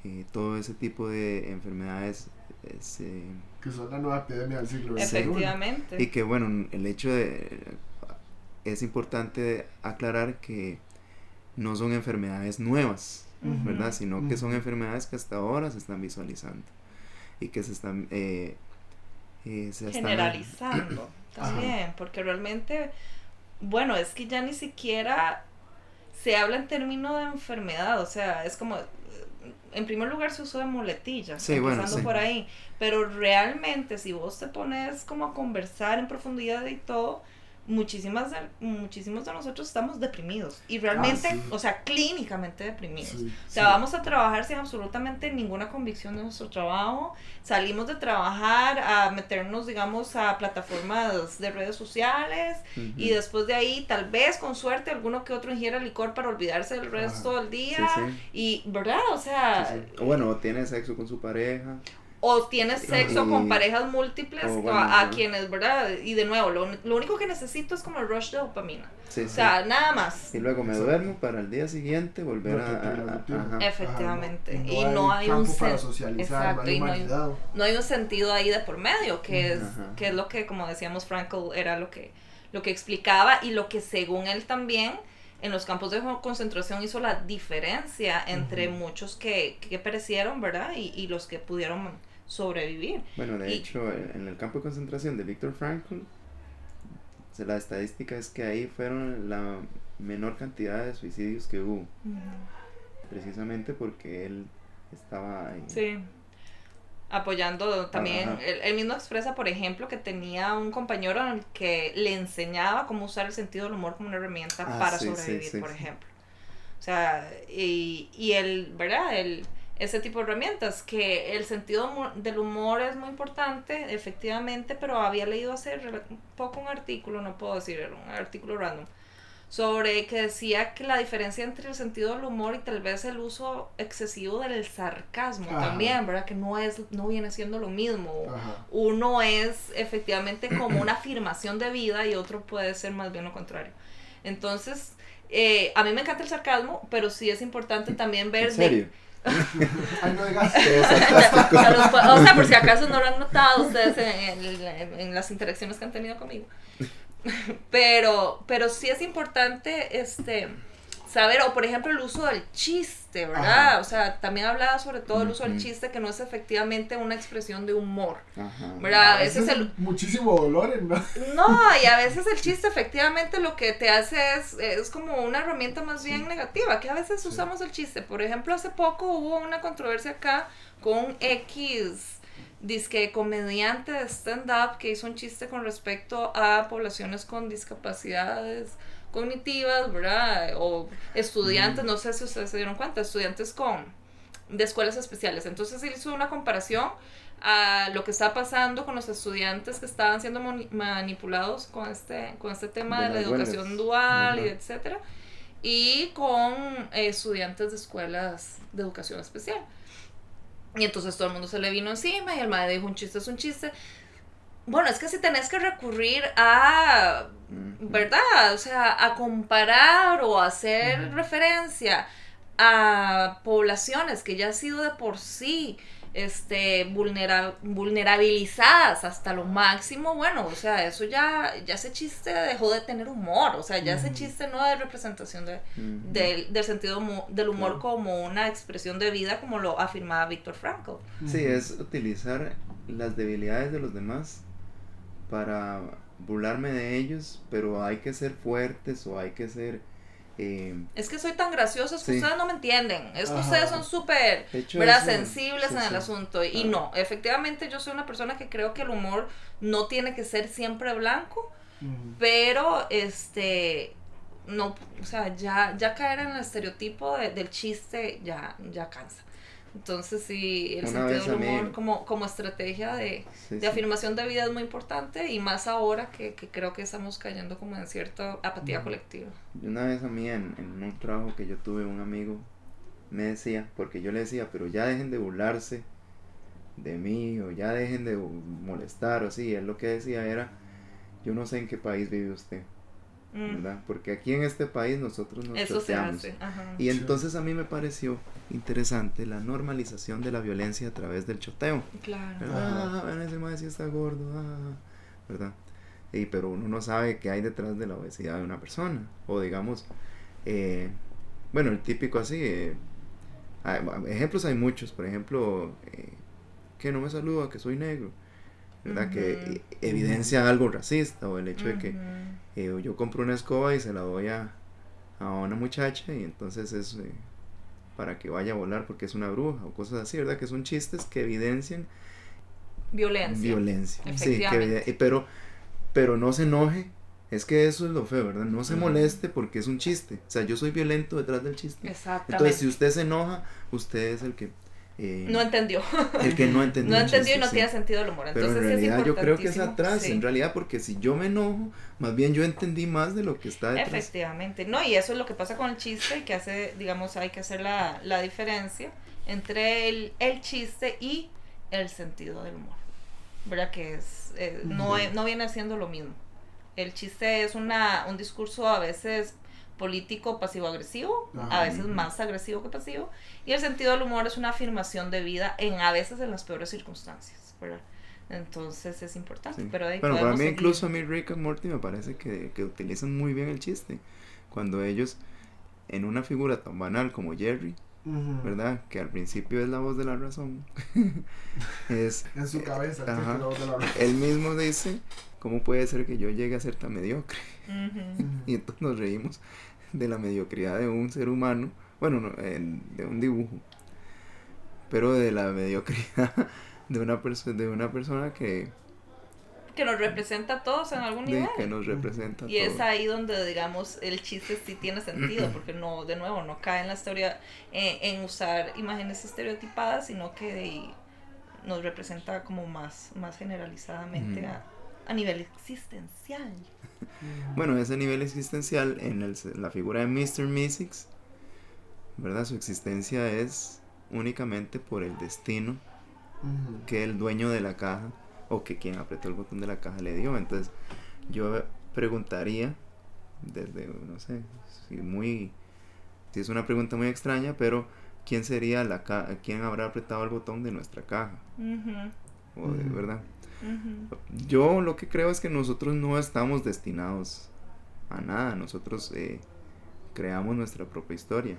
eh, todo ese tipo de enfermedades. es, eh, Que son la nueva epidemia del siglo XXI. Efectivamente. y que bueno, el hecho de... Es importante aclarar que no son enfermedades nuevas. ¿verdad? Sino que son enfermedades que hasta ahora se están visualizando y que se están... eh, eh, se están- generalizando también, porque realmente, bueno, es que ya ni siquiera se habla en términos de enfermedad, o sea, es como, en primer lugar se usa de muletilla, Sí, bueno, empezando sí. por ahí, pero realmente si vos te pones como a conversar en profundidad y todo, muchísimas de, muchísimos de nosotros estamos deprimidos y realmente, Ah, sí. o sea, clínicamente deprimidos. Sí, O sea, sí. vamos a trabajar sin absolutamente ninguna convicción de nuestro trabajo. Salimos de trabajar a meternos, digamos, a plataformas de redes sociales y después de ahí, tal vez con suerte, alguno que otro ingiera licor para olvidarse del resto del día. Y, ¿verdad? O sea. O bueno, tiene sexo con su pareja. O tienes sexo con parejas múltiples o bueno, a, a quienes, ¿verdad? Y de nuevo, lo, lo único que necesito es como el rush de dopamina. Sí, O sí. sea, nada más. Y luego me duermo para el día siguiente volver a... La a- a- ajá. Efectivamente. Y no hay un campo para sen- socializar, Exacto, no hay y no hay- no hay un sentido ahí de por medio, que es, Ajá. que es lo que, como decíamos, Frankl era lo que, lo que explicaba y lo que según él también en los campos de concentración hizo la diferencia entre muchos que, que perecieron, ¿verdad? Y, y los que pudieron sobrevivir. Bueno, de Y- hecho, en el campo de concentración de Víctor Frankl, la estadística es que ahí fueron la menor cantidad de suicidios que hubo, precisamente porque él estaba ahí. Sí. Apoyando también, él, él mismo expresa, por ejemplo, que tenía un compañero en el que le enseñaba cómo usar el sentido del humor como una herramienta Ah, para sí, sobrevivir, sí, por sí. ejemplo. O sea, y, y el, ¿verdad? El, ese tipo de herramientas, que el sentido del humor es muy importante, efectivamente, pero había leído hace poco un artículo, no puedo decir, era un artículo random, sobre que decía que la diferencia entre el sentido del humor y tal vez el uso excesivo del sarcasmo Ajá. también, ¿verdad? Que no es, no viene siendo lo mismo. Ajá. Uno es efectivamente como una afirmación de vida y otro puede ser más bien lo contrario. Entonces, eh, a mí me encanta el sarcasmo, pero sí es importante también ver ¿En de- serio? Ay, no digas. O sea, por si acaso no lo han notado ustedes en, en- en las interacciones que han tenido conmigo. Pero, pero sí es importante este saber, o por ejemplo el uso del chiste, ¿verdad? Ajá. O sea, también hablaba sobre todo el uso del chiste, que no es efectivamente una expresión de humor. Ajá. ¿Verdad? A veces el, Muchísimo dolor en no, y a veces el chiste efectivamente lo que te hace es, es como una herramienta más bien negativa, que a veces Sí. usamos el chiste. Por ejemplo, hace poco hubo una controversia acá con un X disque comediante de stand-up que hizo un chiste con respecto a poblaciones con discapacidades cognitivas, ¿verdad? O estudiantes, Mm. no sé si ustedes se dieron cuenta, estudiantes con de escuelas especiales. Entonces él hizo una comparación a lo que está pasando con los estudiantes que estaban siendo manipulados con este, con este tema De de, la educación dual y Ajá. etcétera, y con eh, estudiantes de escuelas de educación especial. Y entonces todo el mundo se le vino encima y el madre dijo un chiste es un chiste. Bueno, es que si tenés que recurrir a. ¿verdad? O sea, a comparar o hacer referencia a poblaciones que ya han sido de por sí este vulnera- vulnerabilizadas hasta lo máximo, bueno, o sea, eso ya ya ese chiste dejó de tener humor, o sea, ya ese chiste no es representación de, del, del sentido del humor Claro. como una expresión de vida como lo afirmaba Víctor Frankl. Sí, es utilizar las debilidades de los demás para burlarme de ellos, pero hay que ser fuertes o hay que ser... eh, Es que soy tan gracioso, es que Sí. ustedes no me entienden, es que Ajá. ustedes son súper sensibles sí, en el asunto. Y no, efectivamente yo soy una persona que creo que el humor no tiene que ser siempre blanco, pero este no, o sea, ya, ya caer en el estereotipo de- del chiste ya, ya cansa. Entonces sí, el Una sentido del humor como, como estrategia de, Sí, de sí. afirmación de vida es muy importante y más ahora que, que creo que estamos cayendo como en cierta apatía colectiva. Una vez a mí en, en un trabajo que yo tuve, un amigo me decía, porque yo le decía, pero ya dejen de burlarse de mí o ya dejen de molestar o así. Él lo que decía era, yo no sé en qué país vive usted, Mm, ¿verdad? Porque aquí en este país nosotros nos Eso se hace. Ajá. Y entonces a mí me pareció interesante la normalización de la violencia a través del choteo. Claro. Ah, ese sí está gordo, ah, ¿verdad? Y, pero uno no sabe qué hay detrás de la obesidad de una persona. O digamos, eh, bueno, el típico así, eh, hay- ejemplos hay muchos, por ejemplo, eh, que no me saluda, que soy negro, ¿verdad? Que evidencia algo racista, o el hecho de que. Eh, yo compro una escoba y se la doy a, a una muchacha y entonces es eh, para que vaya a volar porque es una bruja o cosas así, ¿verdad? Que son chistes que evidencian Violencia. violencia. Sí, que evide- pero, pero no se enoje Es que eso es lo feo, ¿verdad? No se moleste porque es un chiste. O sea, yo soy violento detrás del chiste. Exactamente. Entonces, si usted se enoja, usted es el que... eh, no entendió. el que no entendió. no entendió chiste, y no sí. tiene sentido el humor. Pero Entonces, en sí es realidad yo creo que es atrás, sí. en realidad, porque si yo me enojo, más bien yo entendí más de lo que está detrás. Efectivamente, no, y eso es lo que pasa con el chiste, y que hace, digamos, hay que hacer la, la diferencia entre el, el chiste y el sentido del humor. ¿Verdad? Que es, eh, no, no viene siendo lo mismo. El chiste es una, un discurso a veces político pasivo-agresivo, a veces más agresivo que pasivo, y el sentido del humor es una afirmación de vida en a veces en las peores circunstancias, ¿verdad? Entonces es importante, Sí. pero ahí Bueno, para mí seguir. incluso a mí Rick and Morty me parece que, que utilizan muy bien el chiste. Cuando ellos, en una figura tan banal como Jerry. ¿verdad? Que al principio es la voz de la razón. es, En su cabeza, Ajá. que la voz de la razón. él mismo dice, ¿cómo puede ser que yo llegue a ser tan mediocre? Ujú. Ujú. Y entonces nos reímos de la mediocridad de un ser humano, bueno, no, de un dibujo, pero de la mediocridad de una, perso- de una persona que, que nos representa a todos en algún nivel. que nos representa. Y es ahí donde, digamos, el chiste sí tiene sentido, porque no, de nuevo, no cae en la historia, eh, en usar imágenes estereotipadas, sino que de- nos representa como más, más generalizadamente a, a nivel existencial. Bueno, ese nivel existencial en el- la figura de Mr. Mystics, ¿verdad? Su existencia es únicamente por el destino que el dueño de la caja o que quien apretó el botón de la caja le dio. Entonces, yo preguntaría, desde, no sé, si muy, si es una pregunta muy extraña, pero ¿quién sería la ca quién habrá apretado el botón de nuestra caja? O de- Ujú. Yo lo que creo es que nosotros no estamos destinados a nada, nosotros eh, creamos nuestra propia historia,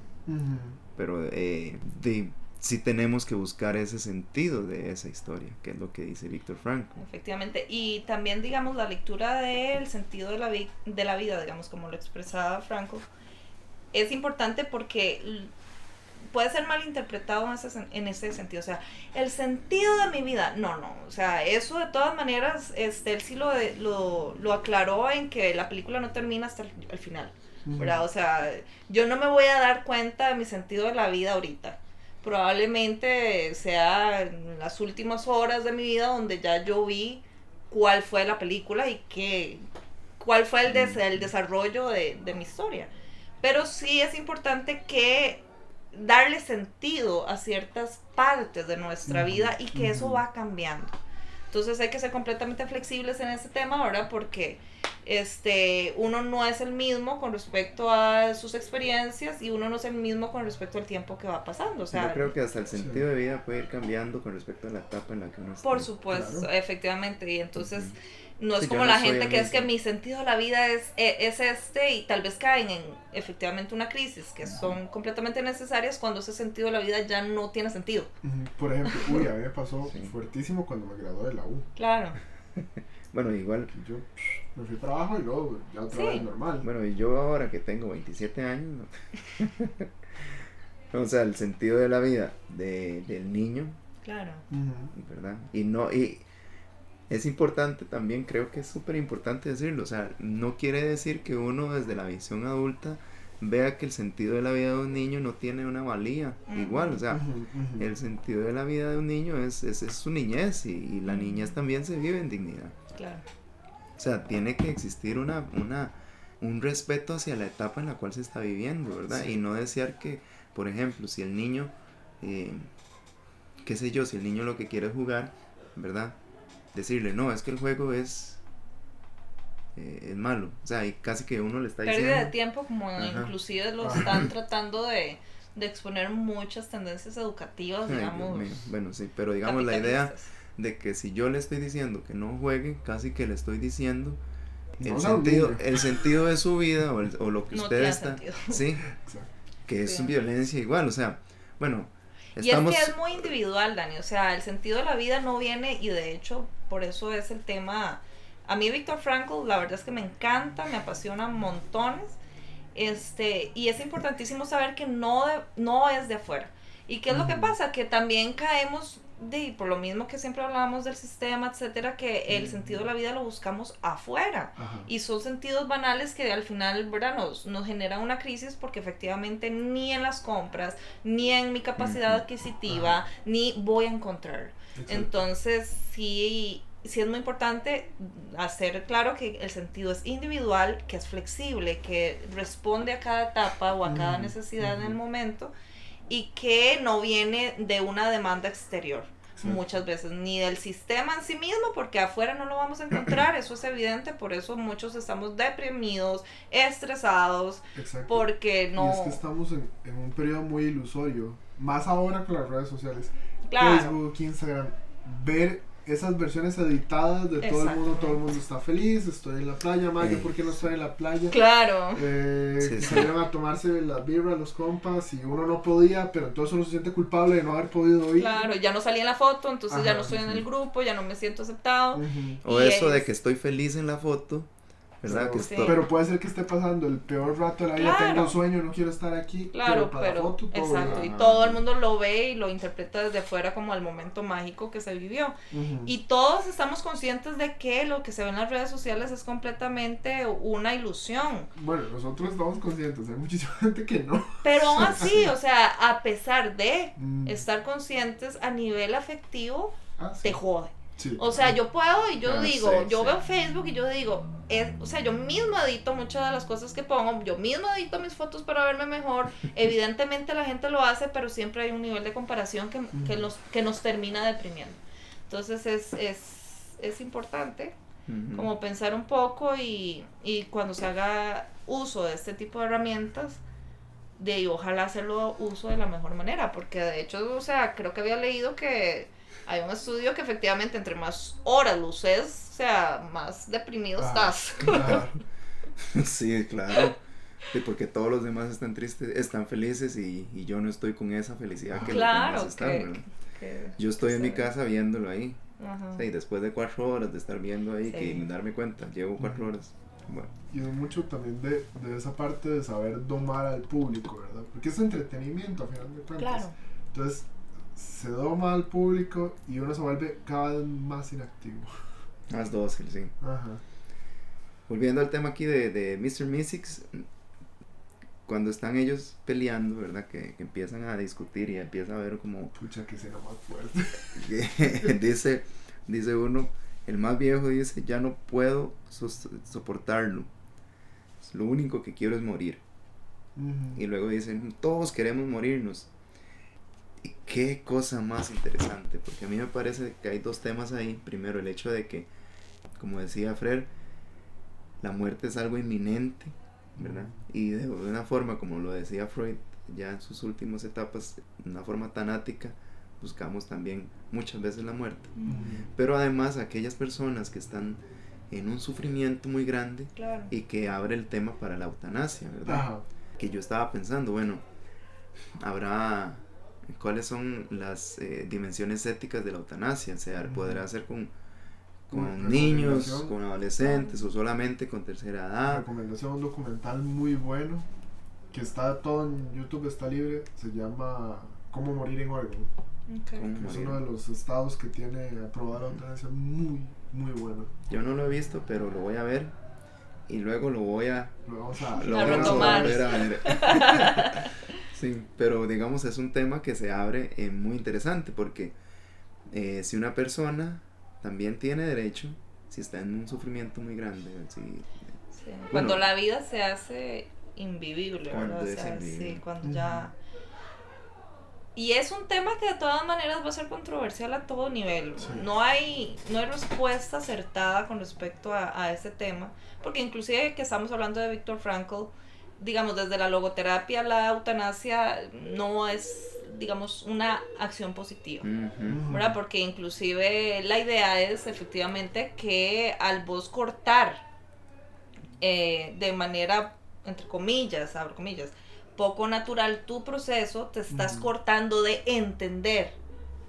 pero eh, de, sí tenemos que buscar ese sentido de esa historia, que es lo que dice Víctor Frank. Efectivamente. Y también, digamos, la lectura del sentido de la, vi- de la vida, digamos, como lo expresaba Franco, es importante porque puede ser mal interpretado en ese, en ese sentido. O sea, el sentido de mi vida, no, no. O sea, eso de todas maneras, este, él sí lo, de- lo, lo aclaró en que la película no termina hasta el, el final. ¿verdad? O sea, yo no me voy a dar cuenta de mi sentido de la vida ahorita. Probablemente sea en las últimas horas de mi vida donde ya yo vi cuál fue la película y qué, cuál fue el, des- el desarrollo de, de mi historia. Pero sí es importante que darle sentido a ciertas partes de nuestra vida y que eso va cambiando. Entonces hay que ser completamente flexibles en ese tema, ¿verdad? Porque este, uno no es el mismo con respecto a sus experiencias y uno no es el mismo con respecto al tiempo que va pasando. O sea, Yo creo que hasta el Sí. sentido de vida puede ir cambiando con respecto a la etapa en la que uno está. por supuesto, Claro. efectivamente. Y entonces. No es Sí, como no la gente que es que mi sentido de la vida es, e- es este y tal vez caen en efectivamente una crisis que son completamente necesarias cuando ese sentido de la vida ya no tiene sentido. Por ejemplo, uy, a mí me pasó Sí. fuertísimo cuando me gradué de la U. Claro. Bueno, igual, Que Yo me fui a trabajo y luego ya otra Sí. vez normal. bueno, y yo ahora que tengo 27 años, ¿no? o sea, el sentido de la vida de, del niño Claro. ¿verdad? Y no, y es importante también, creo que es súper importante decirlo, o sea, no quiere decir que uno desde la visión adulta vea que el sentido de la vida de un niño no tiene una valía, igual, o sea, el sentido de la vida de un niño es, es, es su niñez y, y la niñez también se vive en dignidad. Claro. O sea, tiene que existir una, una, un respeto hacia la etapa en la cual se está viviendo, ¿verdad? Sí. Y no desear que, por ejemplo, si el niño, eh, qué sé yo, si el niño lo que quiere es jugar, ¿verdad? Decirle, no, es que el juego es, eh, es malo. O sea, y casi que uno le está Pérdida de diciendo... tiempo, como Ajá. inclusive lo están tratando de, de exponer muchas tendencias educativas, digamos. Bueno, sí, pero digamos la idea de que si yo le estoy diciendo que no juegue, casi que le estoy diciendo el, No sentido, el sentido de su vida o, el- o lo que No usted está... sentido. Sí, Exacto. que es Sí. violencia igual, o sea, bueno, Y es que es muy individual, Dani. O sea, el sentido de la vida no viene, y de hecho, por eso es el tema. A mí, Víctor Frankl, la verdad es que me encanta, me apasiona montones. Este, y es importantísimo saber que no, de- no es de afuera. ¿Y qué es lo que pasa? Que también caemos de, por lo mismo que siempre hablábamos del sistema, etcétera, que el sentido de la vida lo buscamos afuera. Ajá. Y son sentidos banales que al final, ¿verdad? Nos, nos generan una crisis porque efectivamente ni en las compras, ni en mi capacidad adquisitiva, ni voy a encontrar. Exacto. Entonces, sí, sí es muy importante hacer claro que el sentido es individual, que es flexible, que responde a cada etapa o a cada necesidad en el momento y que no viene de una demanda exterior. Muchas veces, ni del sistema en sí mismo, porque afuera no lo vamos a encontrar, eso es evidente, por eso muchos estamos deprimidos, estresados, Exacto. porque no... Y es que estamos en, en un periodo muy ilusorio. Más ahora con las redes sociales. Claro, Facebook, Instagram. Ver esas versiones editadas de todo el mundo. Todo el mundo está feliz. Estoy en la playa. Ma, ¿yo Eh. por qué no estoy en la playa? claro, Eh, Sí, sí. salieron a tomarse las birras los compas y uno no podía, pero entonces uno se siente culpable de no haber podido ir. claro, ya no salí en la foto, entonces ya Ajá, no estoy en ujú. el grupo, ya no me siento aceptado. Ujú. O Y eso de es- que estoy feliz en la foto, ¿verdad? Pero, que Sí. estoy- pero puede ser que esté pasando el peor rato de la vida. Claro. Tengo sueño, no quiero estar aquí. Claro, para pero, la foto, todo exacto, y todo el mundo lo ve y lo interpreta desde fuera como el momento mágico que se vivió. Y todos estamos conscientes de que lo que se ve en las redes sociales es completamente una ilusión. Bueno, nosotros estamos conscientes, hay muchísima gente que no. Pero aún así, o sea, a pesar de Mm. estar conscientes a nivel afectivo, Ah, sí. te jode. Sí. O sea, yo puedo y yo Ah, digo, sí, yo sí. veo Facebook y yo digo, es, o sea, yo mismo edito muchas de las cosas que pongo, yo mismo edito mis fotos para verme mejor. Evidentemente la gente lo hace, pero siempre hay un nivel de comparación que, que, nos, que nos termina deprimiendo. Entonces es, es, es importante como pensar un poco y, y cuando se haga uso de este tipo de herramientas, de ojalá hacerlo uso de la mejor manera, porque de hecho, o sea, creo que había leído que hay un estudio que efectivamente entre más horas lo uses, o sea, más deprimido Ah, estás. claro. Sí, claro. Sí, porque todos los demás están tristes, están felices y, y yo no estoy con esa felicidad que los claro, demás están, que, ¿verdad? que- Yo estoy en mi casa viéndolo ahí. Ajá. Sí, después de cuatro horas de estar viendo ahí, Sí. que darme cuenta, llevo cuatro Ujú. horas. Bueno, Y es mucho también de, de esa parte de saber domar al público, ¿verdad? Porque es entretenimiento, a final de cuentas. Claro, Entonces, se doma al público y uno se vuelve cada vez más inactivo. más dócil, sí. Ajá. Volviendo al tema aquí de, de Mr. Mystics, cuando están ellos peleando, ¿verdad? Que, que empiezan a discutir y empieza a ver como Pucha, que será más fuerte. dice, dice uno, el más viejo dice, ya no puedo soportarlo. Lo único que quiero es morir. Y luego dicen, todos queremos morirnos. Qué cosa más interesante, porque a mí me parece que hay dos temas ahí. Primero, el hecho de que, como decía Fred, la muerte es algo inminente, ¿verdad? Y de una forma, como lo decía Freud, ya en sus últimas etapas, de una forma tan ática, buscamos también muchas veces la muerte. Pero además, aquellas personas que están en un sufrimiento muy grande claro. y que abre el tema para la eutanasia, ¿verdad? Ajá. que yo estaba pensando, bueno, habrá cuáles son las eh, dimensiones éticas de la eutanasia, o sea, podrá ser con, con niños, con adolescentes o solamente con tercera edad. Recomendación, un documental muy bueno que está todo en YouTube, está libre. Se llama Cómo morir en Oregon. Ok. ¿Cómo que es uno de los estados que tiene aprobada la eutanasia. Muy, muy bueno. Yo no lo he visto, pero lo voy a ver y luego lo voy a Lo vamos a, lo A vamos retomar. volver a ver. sí, pero digamos es un tema que se abre eh, muy interesante porque eh, si una persona también tiene derecho, si está en un sufrimiento muy grande, si, Sí, Cuando la vida se hace invivible, Cuando ¿verdad? O sea, invivible. sí, cuando ya... Y es un tema que de todas maneras va a ser controversial a todo nivel. Sí. No hay no hay respuesta acertada con respecto a, a ese tema, porque inclusive que estamos hablando de Víctor Frankl, digamos, desde la logoterapia, la eutanasia no es, digamos, una acción positiva. ¿verdad? Porque inclusive la idea es efectivamente que al vos cortar eh, de manera, entre comillas, abro comillas, poco natural tu proceso, te estás cortando de entender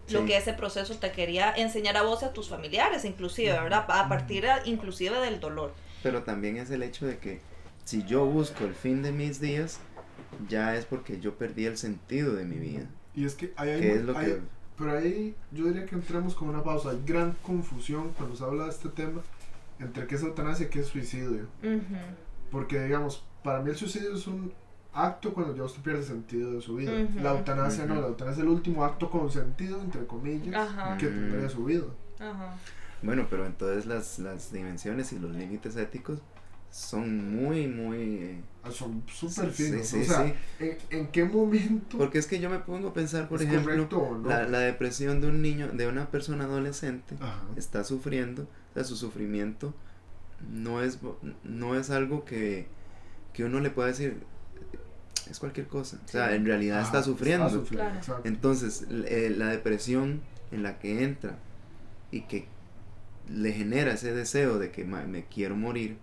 lo que ese proceso te quería enseñar a vos y a tus familiares, inclusive. ¿verdad? A partir inclusive del dolor. Pero también es el hecho de que si yo busco el fin de mis días, ya es porque yo perdí el sentido de mi vida. Y es que hay, hay, ¿Qué es lo hay- que pero ahí yo diría que entremos con una pausa. Hay gran confusión cuando se habla de este tema entre qué es eutanasia y qué es suicidio. Ujú. Porque, digamos, para mí el suicidio es un acto cuando ya usted pierde sentido de su vida. Ujú. La eutanasia no, Ujú. la eutanasia es el último acto con sentido, entre comillas, que tendría su vida. Bueno, pero entonces las, las dimensiones y los límites éticos son muy, muy... Ah, Son súper Sí, finos. sí, o sea, sí. ¿en, en qué momento Porque es que yo me pongo a pensar, por ejemplo, correcto o no? la, la depresión de un niño, de una persona adolescente, Ajá. está sufriendo, o sea, su sufrimiento no es, no es algo que, que uno le pueda decir, es cualquier cosa. O sea, en realidad Ajá, está sufriendo. Claro. Entonces, eh, la depresión en la que entra y que le genera ese deseo de que "Ma- me quiero morir,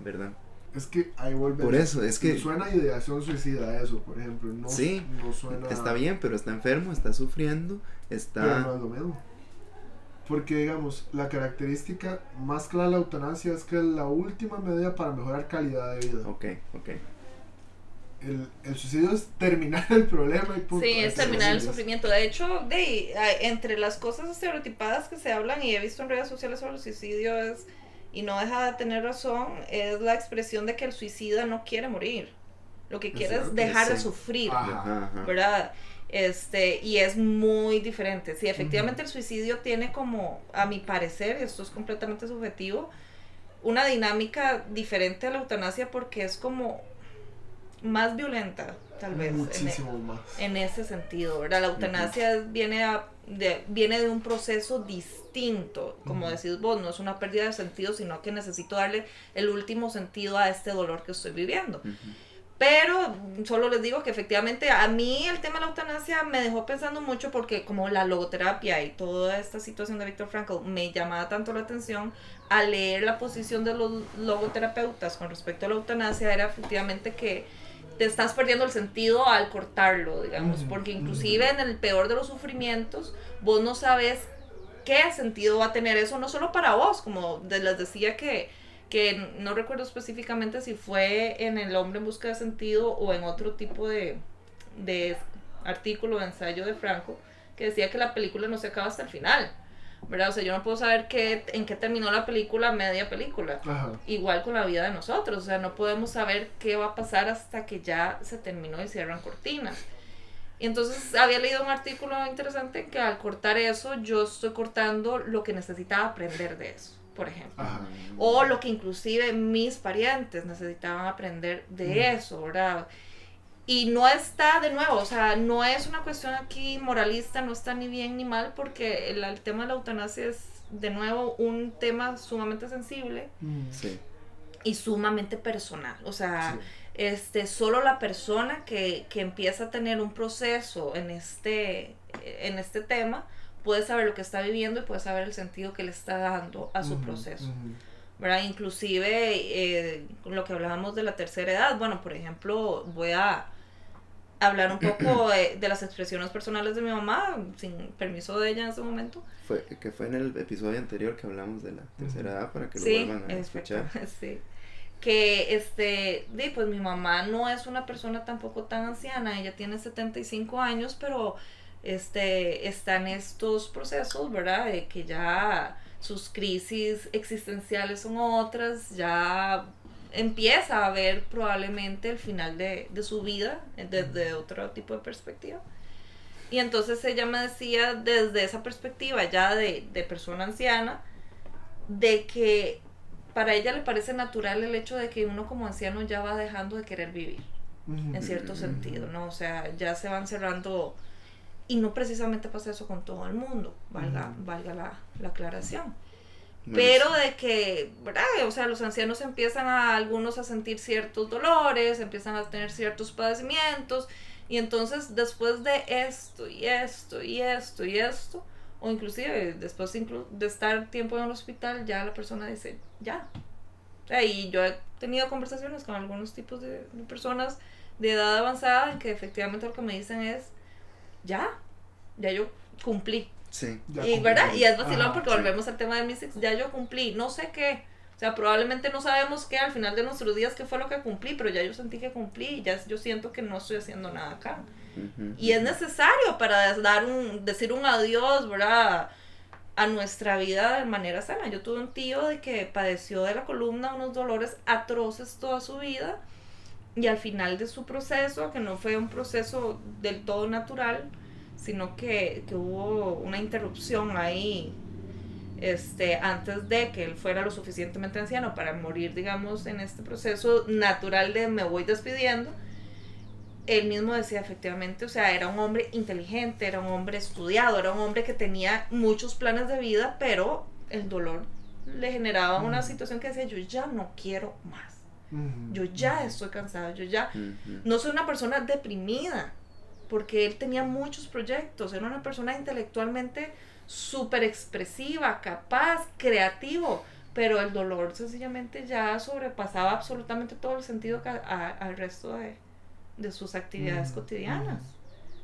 ¿verdad? Es que ahí vuelve. Por eso, es que Suena ideación suicida eso, por ejemplo. No, Sí, no suena. está bien, pero está enfermo, está sufriendo, Pero está... no es lo mismo. Porque, digamos, la característica más clara de la eutanasia es que es la última medida para mejorar calidad de vida. Ok, ok. El, el suicidio es terminar el problema y punto. Sí, es terminar el sufrimiento. De hecho, de, entre las cosas estereotipadas que se hablan y he visto en redes sociales sobre el suicidio es, y no deja de tener razón, es la expresión de que el suicida no quiere morir. Lo que quiere es dejar de sufrir. Ajá. Ajá, ajá. ¿verdad? Este, y es muy diferente. Sí, efectivamente el suicidio tiene como, a mi parecer, y esto es completamente subjetivo, una dinámica diferente a la eutanasia porque es como más violenta, tal vez, en, e- Muchísimo más. en ese sentido, ¿verdad? La eutanasia viene, a- de, viene de un proceso distinto, como decís vos, no es una pérdida de sentido, sino que necesito darle el último sentido a este dolor que estoy viviendo. Pero solo les digo que efectivamente a mí el tema de la eutanasia me dejó pensando mucho porque como la logoterapia y toda esta situación de Víctor Frankl me llamaba tanto la atención, al leer la posición de los logoterapeutas con respecto a la eutanasia era efectivamente que te estás perdiendo el sentido al cortarlo, digamos, porque inclusive en el peor de los sufrimientos vos no sabes qué sentido va a tener eso, no solo para vos, como de- les decía que que no recuerdo específicamente si fue en El hombre en busca de sentido o en otro tipo de, de artículo o ensayo de Franco, que decía que la película no se acaba hasta el final, ¿verdad? O sea, yo no puedo saber qué, en qué terminó la película, media película. Ajá. Igual con la vida de nosotros, o sea, no podemos saber qué va a pasar hasta que ya se terminó y cierran cortinas. Y entonces había leído un artículo interesante que al cortar eso, yo estoy cortando lo que necesitaba aprender de eso, por ejemplo. Ajá. O lo que inclusive mis parientes necesitaban aprender de Mm. eso, ¿verdad? Y no está, de nuevo, o sea, no es una cuestión aquí moralista, no está ni bien ni mal, porque el, el tema de la eutanasia es, de nuevo, un tema sumamente sensible Mm. Sí. y sumamente personal. O sea, Sí. este, solo la persona que, que empieza a tener un proceso en este, en este tema puede saber lo que está viviendo y puede saber el sentido que le está dando a su proceso. ujú. ¿verdad? Inclusive eh, con lo que hablábamos de la tercera edad, bueno, por ejemplo, voy a hablar un poco de, de las expresiones personales de mi mamá, sin permiso de ella en ese momento. Fue, que fue en el episodio anterior que hablamos de la tercera edad para que lo Sí, vuelvan a escuchar. sí. Que este, di, pues mi mamá no es una persona tampoco tan anciana, ella tiene 75 años, pero este, está en estos procesos, ¿verdad? De que ya sus crisis existenciales son otras, ya empieza a ver probablemente el final de, de su vida desde otro tipo de perspectiva. Y entonces ella me decía desde esa perspectiva ya de, de persona anciana, de que para ella le parece natural el hecho de que uno como anciano ya va dejando de querer vivir, en cierto sentido, ¿no? O sea, ya se van cerrando, y no precisamente pasa eso con todo el mundo, valga, Ujú. valga la, la aclaración. Pero de que, ¿verdad? O sea, los ancianos empiezan a algunos a sentir ciertos dolores, empiezan a tener ciertos padecimientos, y entonces después de esto y esto y esto y esto, o inclusive después de estar tiempo en el hospital, ya la persona dice, ya. Y yo he tenido conversaciones con algunos tipos de, de personas de edad avanzada en que efectivamente lo que me dicen es, ya, ya yo cumplí. Sí. Ya y verdad, y es vacilón Ajá, porque sí. volvemos al tema de mis ex, ya yo cumplí, no sé qué. O sea, probablemente no sabemos qué al final de nuestros días qué fue lo que cumplí, pero ya yo sentí que cumplí y ya yo siento que no estoy haciendo nada acá. Ujú. Y es necesario para dar un, decir un adiós, ¿verdad? A nuestra vida de manera sana. Yo tuve un tío de que padeció de la columna unos dolores atroces toda su vida y al final de su proceso, que no fue un proceso del todo natural, sino que, que hubo una interrupción ahí este, antes de que él fuera lo suficientemente anciano para morir, digamos, en este proceso natural de me voy despidiendo, él mismo decía efectivamente, o sea, era un hombre inteligente, era un hombre estudiado, era un hombre que tenía muchos planes de vida, pero el dolor le generaba una situación que decía, yo ya no quiero más, yo ya estoy cansado, yo ya no soy una persona deprimida, porque él tenía muchos proyectos, era una persona intelectualmente súper expresiva, capaz, creativo, pero el dolor sencillamente ya sobrepasaba absolutamente todo el sentido a- al resto de, de sus actividades Ujú, cotidianas.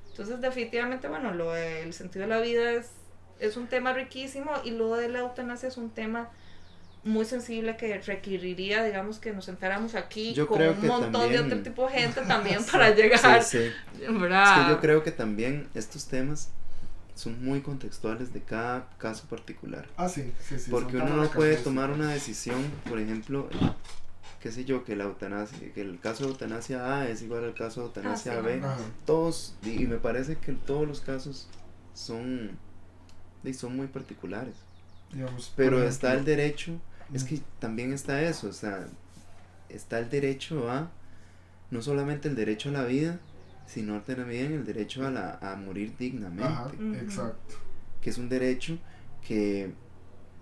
Entonces, definitivamente, bueno, lo del sentido de la vida es, es un tema riquísimo y lo de la eutanasia es un tema muy sensible que requeriría, digamos, que nos sentáramos aquí Yo con creo un que montón de otro tipo de gente también para llegar, Sí, sí. ¿verdad? Es que yo creo que también estos temas son muy contextuales de cada caso particular. Ah, sí, sí, sí. Porque uno no puede tomar una decisión, por ejemplo, qué sé yo, que la eutanasia, que el caso de eutanasia A es igual al caso de eutanasia Ah, sí, B. Ajá. Todos, y y me parece que todos los casos son, y son muy particulares. Digamos, Pero está el derecho, es que también está eso, o sea, está el derecho a, no solamente el derecho a la vida, sino también el derecho a, la, a morir dignamente Ajá, exacto. que es un derecho que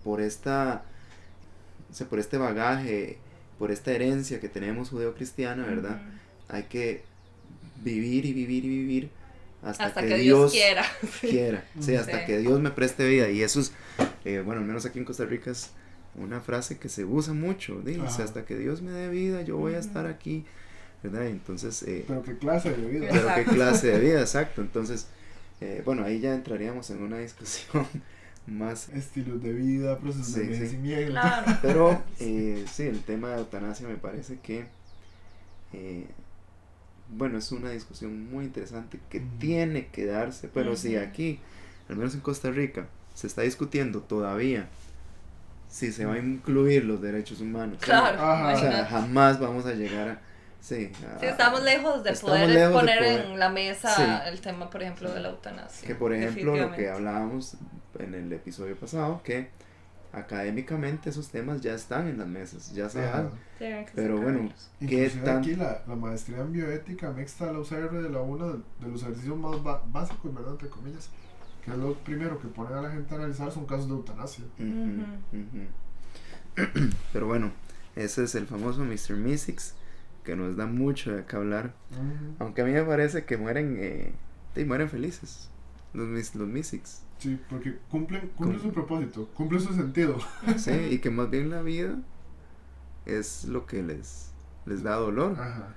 por esta o sea, por este bagaje, por esta herencia que tenemos judeocristiana, ¿verdad? Hay que vivir y vivir y vivir hasta, Hasta que, que Dios, Dios quiera. quiera, sí, hasta Sí. que Dios me preste vida y eso es, eh, bueno, al menos aquí en Costa Rica es una frase que se usa mucho, dice, hasta que Dios me dé vida, yo voy a estar aquí, ¿verdad? Entonces, eh, Pero qué clase de vida. pero qué Exacto. clase de vida, exacto. Entonces, eh, bueno, ahí ya entraríamos en una discusión más. Estilos de vida, procesos Sí, de sí. envejecimiento. Claro. Pero eh, sí, el tema de eutanasia me parece que, eh, bueno, es una discusión muy interesante que tiene que darse, pero si Ujú. aquí, al menos en Costa Rica, se está discutiendo todavía si se va a incluir los derechos humanos. Claro, Ajá. O sea, jamás vamos a llegar a... Sí, a- Sí, estamos lejos de estamos poder lejos de poner poder- en la mesa Sí. el tema, por ejemplo, de la eutanasia. Que por ejemplo lo que hablábamos en el episodio pasado, que académicamente esos temas ya están en las mesas, ya se dan. Pero bueno. ¿qué tan... aquí la, la maestría en bioética mixta de la UCR de la UNA, de, de los ejercicios más básicos, ¿verdad? Entre comillas, que es lo primero que ponen a la gente a analizar son casos de eutanasia. Ujú, ujú. Pero bueno, ese es el famoso Mr. Mystics, que nos da mucho de qué hablar. Ujú. Aunque a mí me parece que mueren, eh, sí, mueren felices, los, los Mystics. Sí, porque cumplen, cumplen Cum- su propósito, cumplen su sentido. Sí, y que más bien la vida es lo que les, les da dolor. Ajá.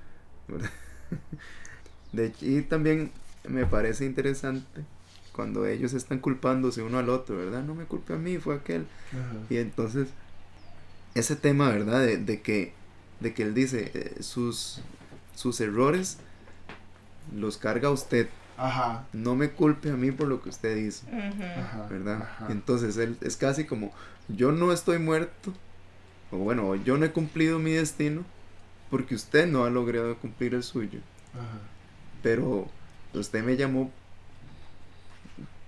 De hecho, y también me parece interesante cuando ellos están culpándose uno al otro, ¿verdad? No me culpe a mí, fue aquel. Ajá. Y entonces, ese tema, ¿verdad? De, de que, de que él dice, eh, sus, sus errores los carga usted. Ajá. No me culpe a mí por lo que usted hizo. Ajá. ¿verdad? Entonces él es casi como, yo no estoy muerto, o bueno, yo no he cumplido mi destino porque usted no ha logrado cumplir el suyo. Ajá. pero usted me llamó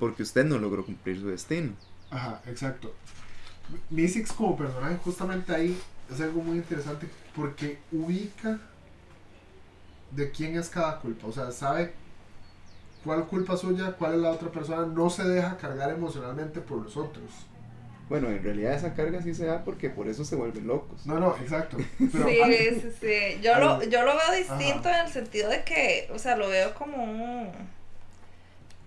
porque usted no logró cumplir su destino. Ajá, exacto. Mystics como personaje justamente ahí es algo muy interesante porque ubica de quién es cada culpa, o sea, sabe cuál culpa suya, cuál es la otra persona, no se deja cargar emocionalmente por los otros. Bueno, en realidad esa carga sí se da porque por eso se vuelven locos. No, no, exacto. Pero sí, sí, sí. Yo lo, yo lo veo distinto Ajá. en el sentido de que, o sea, lo veo como un,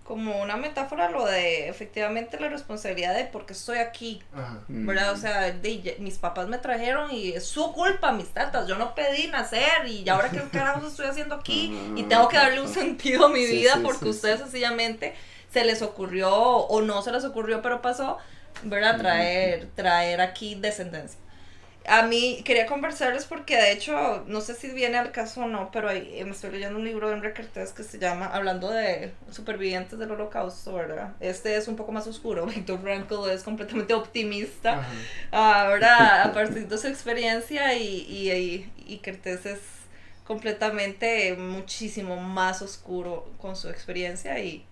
como una metáfora lo de efectivamente la responsabilidad de por qué estoy aquí, Ajá. Mm. ¿verdad? O sea, de, mis papás me trajeron y es su culpa, mis tatas, yo no pedí nacer y ahora qué carajos estoy haciendo aquí y tengo que darle un sentido a mi Sí, vida sí, porque sí, ustedes sí. sencillamente se les ocurrió o no se les ocurrió, pero pasó, ¿verdad? Traer, traer aquí descendencia. A mí quería conversarles porque de hecho, no sé si viene al caso o no, pero ahí, me estoy leyendo un libro de Enrique Cortés que se llama Hablando de supervivientes del holocausto, ¿verdad? Este es un poco más oscuro, Víctor Frankl es completamente optimista, ahora a partir de su experiencia y, y, y, Cortés es completamente muchísimo más oscuro con su experiencia y,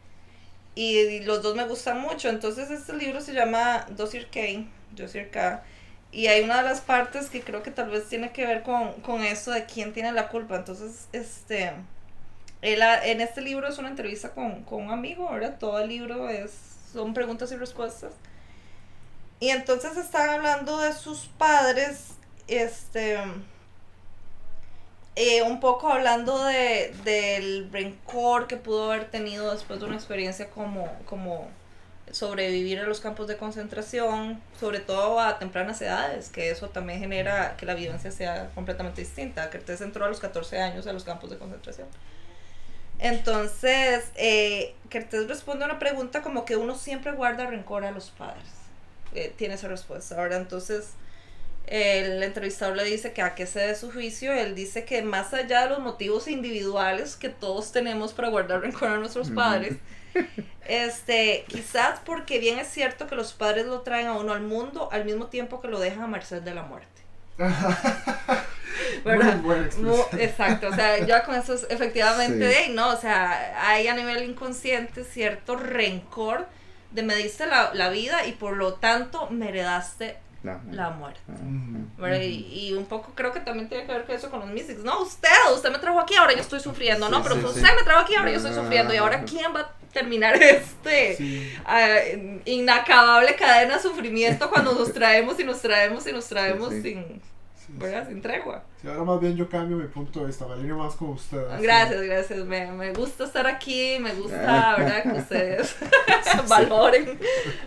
y, los dos me gustan mucho, entonces este libro se llama Dossier K, Dossier K y hay una de las partes que creo que tal vez tiene que ver con, con eso de quién tiene la culpa. Entonces, este, él, en este libro es una entrevista con, con un amigo, ¿verdad? Todo el libro es, son preguntas y respuestas. Y entonces están hablando de sus padres, este, eh, un poco hablando de, del rencor que pudo haber tenido después de una experiencia como, como sobrevivir a los campos de concentración, sobre todo a tempranas edades, que eso también genera que la vivencia sea completamente distinta. Kertész entró a los 14 años a los campos de concentración. Entonces, eh, responde a una pregunta como que uno siempre guarda rencor a los padres. Eh, tiene esa respuesta. Ahora, entonces, el entrevistador le dice que a qué se dé su juicio. Él dice que más allá de los motivos individuales que todos tenemos para guardar rencor a nuestros padres, este, quizás porque bien es cierto que los padres lo traen a uno al mundo al mismo tiempo que lo dejan a merced de la muerte. ¿verdad? exacto, o sea, ya con eso es efectivamente, no, o sea, hay a nivel inconsciente cierto rencor de me diste la, la vida y por lo tanto me heredaste la, muerte. Ah, y, un poco creo que también tiene que ver con eso con los Mystics. No, usted, usted me trajo aquí, ahora yo estoy sufriendo. no, pero usted me trajo aquí, ahora yo estoy sufriendo. Y ahora, ¿quién va a terminar este ah, inacabable cadena de sufrimiento cuando nos traemos y nos traemos y nos traemos sin, ¿verdad? sin tregua? Sí, ahora más bien yo cambio mi punto de vista, me alineo más con ustedes. Gracias, gracias. Me, me, gusta estar aquí, me gusta, ¿verdad? Que ustedes valoren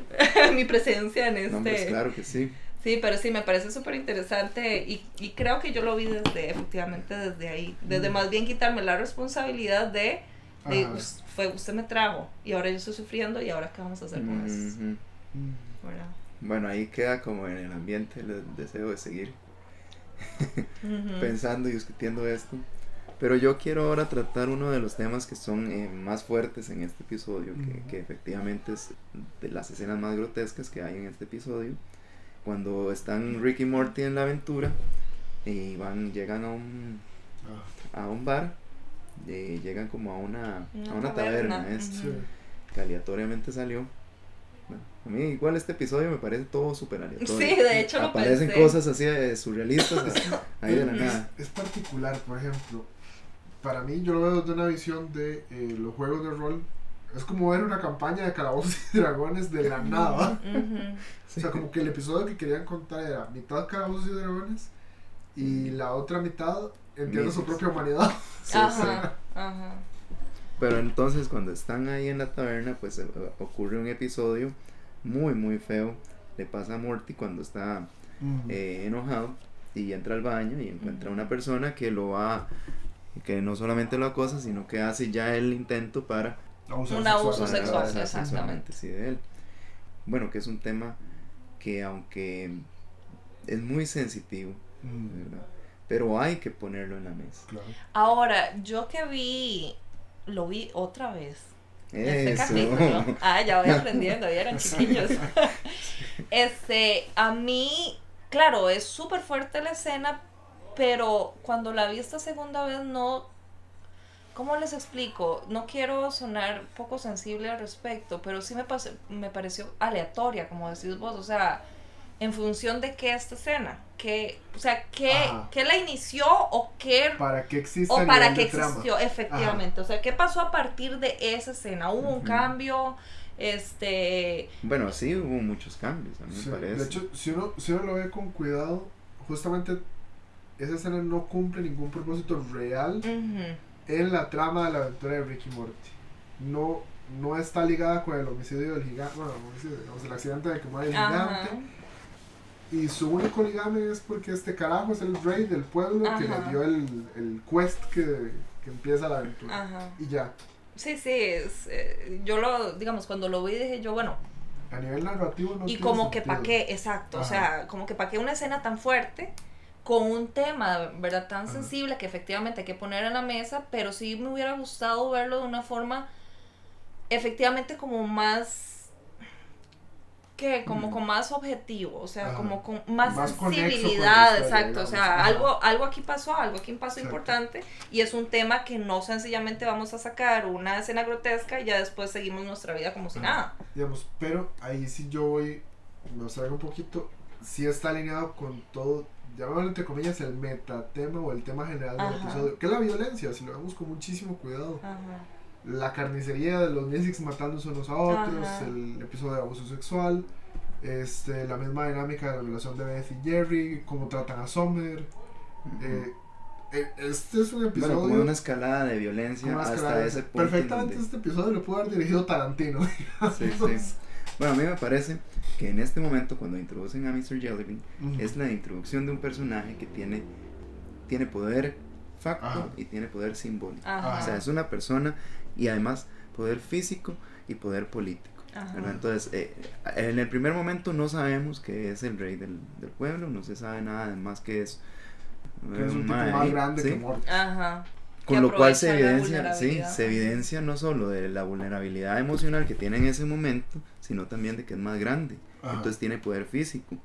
mi presencia en este. No, claro que sí. Sí, pero sí, me parece súper interesante y, y, creo que yo lo vi desde, efectivamente, desde ahí. Desde más bien quitarme la responsabilidad de, fue usted me trajo y ahora yo estoy sufriendo y ahora qué vamos a hacer con eso. Bueno, ahí queda como en el ambiente el deseo de seguir pensando y discutiendo esto. Pero yo quiero ahora tratar uno de los temas que son eh, más fuertes en este episodio, que, que efectivamente es de las escenas más grotescas que hay en este episodio. Cuando están Rick y Morty en la aventura y van llegan a un a un bar y llegan como a una, a una taberna, que aleatoriamente salió a mí igual este episodio me parece todo súper aleatorio. Sí, de hecho Aparecen cosas así eh, surrealistas ahí de la nada. Es, particular, por ejemplo, para mí yo lo veo desde una visión de eh, los juegos de rol es como ver una campaña de calabozos y dragones de la nada. O sea, como que el episodio que querían contar era mitad calabozos y dragones y la otra mitad entiende su propia humanidad. ajá, ajá. Pero entonces cuando están ahí en la taberna, pues eh, ocurre un episodio muy, muy feo. Le pasa a Morty cuando está eh, enojado y entra al baño y encuentra a una persona que lo va, que no solamente lo acosa, sino que hace ya el intento para un abuso sexual, exactamente. Sí, de él. Bueno, que es un tema que aunque es muy sensitivo, pero hay que ponerlo en la mesa. Ahora, yo que vi, lo vi otra vez. Este capítulo. Ah, ya voy aprendiendo, ya eran chiquillos. este, a mí, claro, es súper fuerte la escena, pero cuando la vi esta segunda vez no ¿Cómo les explico? No quiero sonar poco sensible al respecto, pero sí me, me pareció aleatoria, como decís vos, o sea, en función de qué esta escena, que, o sea, qué, qué la inició o qué... Para qué existe. O para qué existió, efectivamente, o sea, qué pasó a partir de esa escena, hubo un cambio, este... Bueno, sí, hubo muchos cambios, a mí me parece. De hecho, si uno, si uno lo ve con cuidado, justamente esa escena no cumple ningún propósito real en la trama de la aventura de Ricky Morty. No, no está ligada con el homicidio del gigante, bueno, el accidente de que muere el gigante. Y su único ligame es porque este carajo es el rey del pueblo que le dio el, el quest que, que, empieza la aventura. Y ya. Sí, sí, es, eh, yo lo, digamos, cuando lo vi dije yo, bueno, A nivel narrativo no y tiene como que pa' qué, exacto, o Ajá. sea, como que pa' qué una escena tan fuerte con un tema, ¿verdad? Tan Ajá. sensible que efectivamente hay que poner en la mesa, pero sí me hubiera gustado verlo de una forma efectivamente como más que como con más objetivo, o sea, Ajá. como con más, Más con sensibilidad, historia, exacto, o sea, algo algo aquí pasó, algo aquí pasó Exacto. importante y es un tema que no sencillamente vamos a sacar una escena grotesca y ya después seguimos nuestra vida como si Ajá. nada. Digamos, pero ahí sí yo voy, me salgo un poquito, sí está alineado con todo, llamémoslo entre comillas, el metatema o el tema general del episodio, que es la violencia, si lo vemos con muchísimo cuidado. Ajá. La carnicería de los Mystics matándose unos a otros, Ajá. el episodio de abuso sexual, este, la misma dinámica de la relación de Beth y Jerry, cómo tratan a Summer. eh, eh, este es un episodio... Bueno, como una escalada de violencia hasta ese punto. en Perfectamente donde- este episodio lo pudo haber dirigido Tarantino. Sí, sí. Bueno, a mí me parece que en este momento, cuando introducen a Mr. Jellybean, es la introducción de un personaje que tiene, tiene poder facto Ajá. y tiene poder simbólico. Ajá. O sea, es una persona y además poder físico y poder político. Entonces, eh, en el primer momento no sabemos que es el rey del, del pueblo, no se sabe nada más que es, que es un tipo más grande ¿sí? que Morty. Ajá. Con lo cual se evidencia, sí, se evidencia no solo de la vulnerabilidad emocional que tiene en ese momento, sino también de que es más grande. Ajá. Entonces tiene poder físico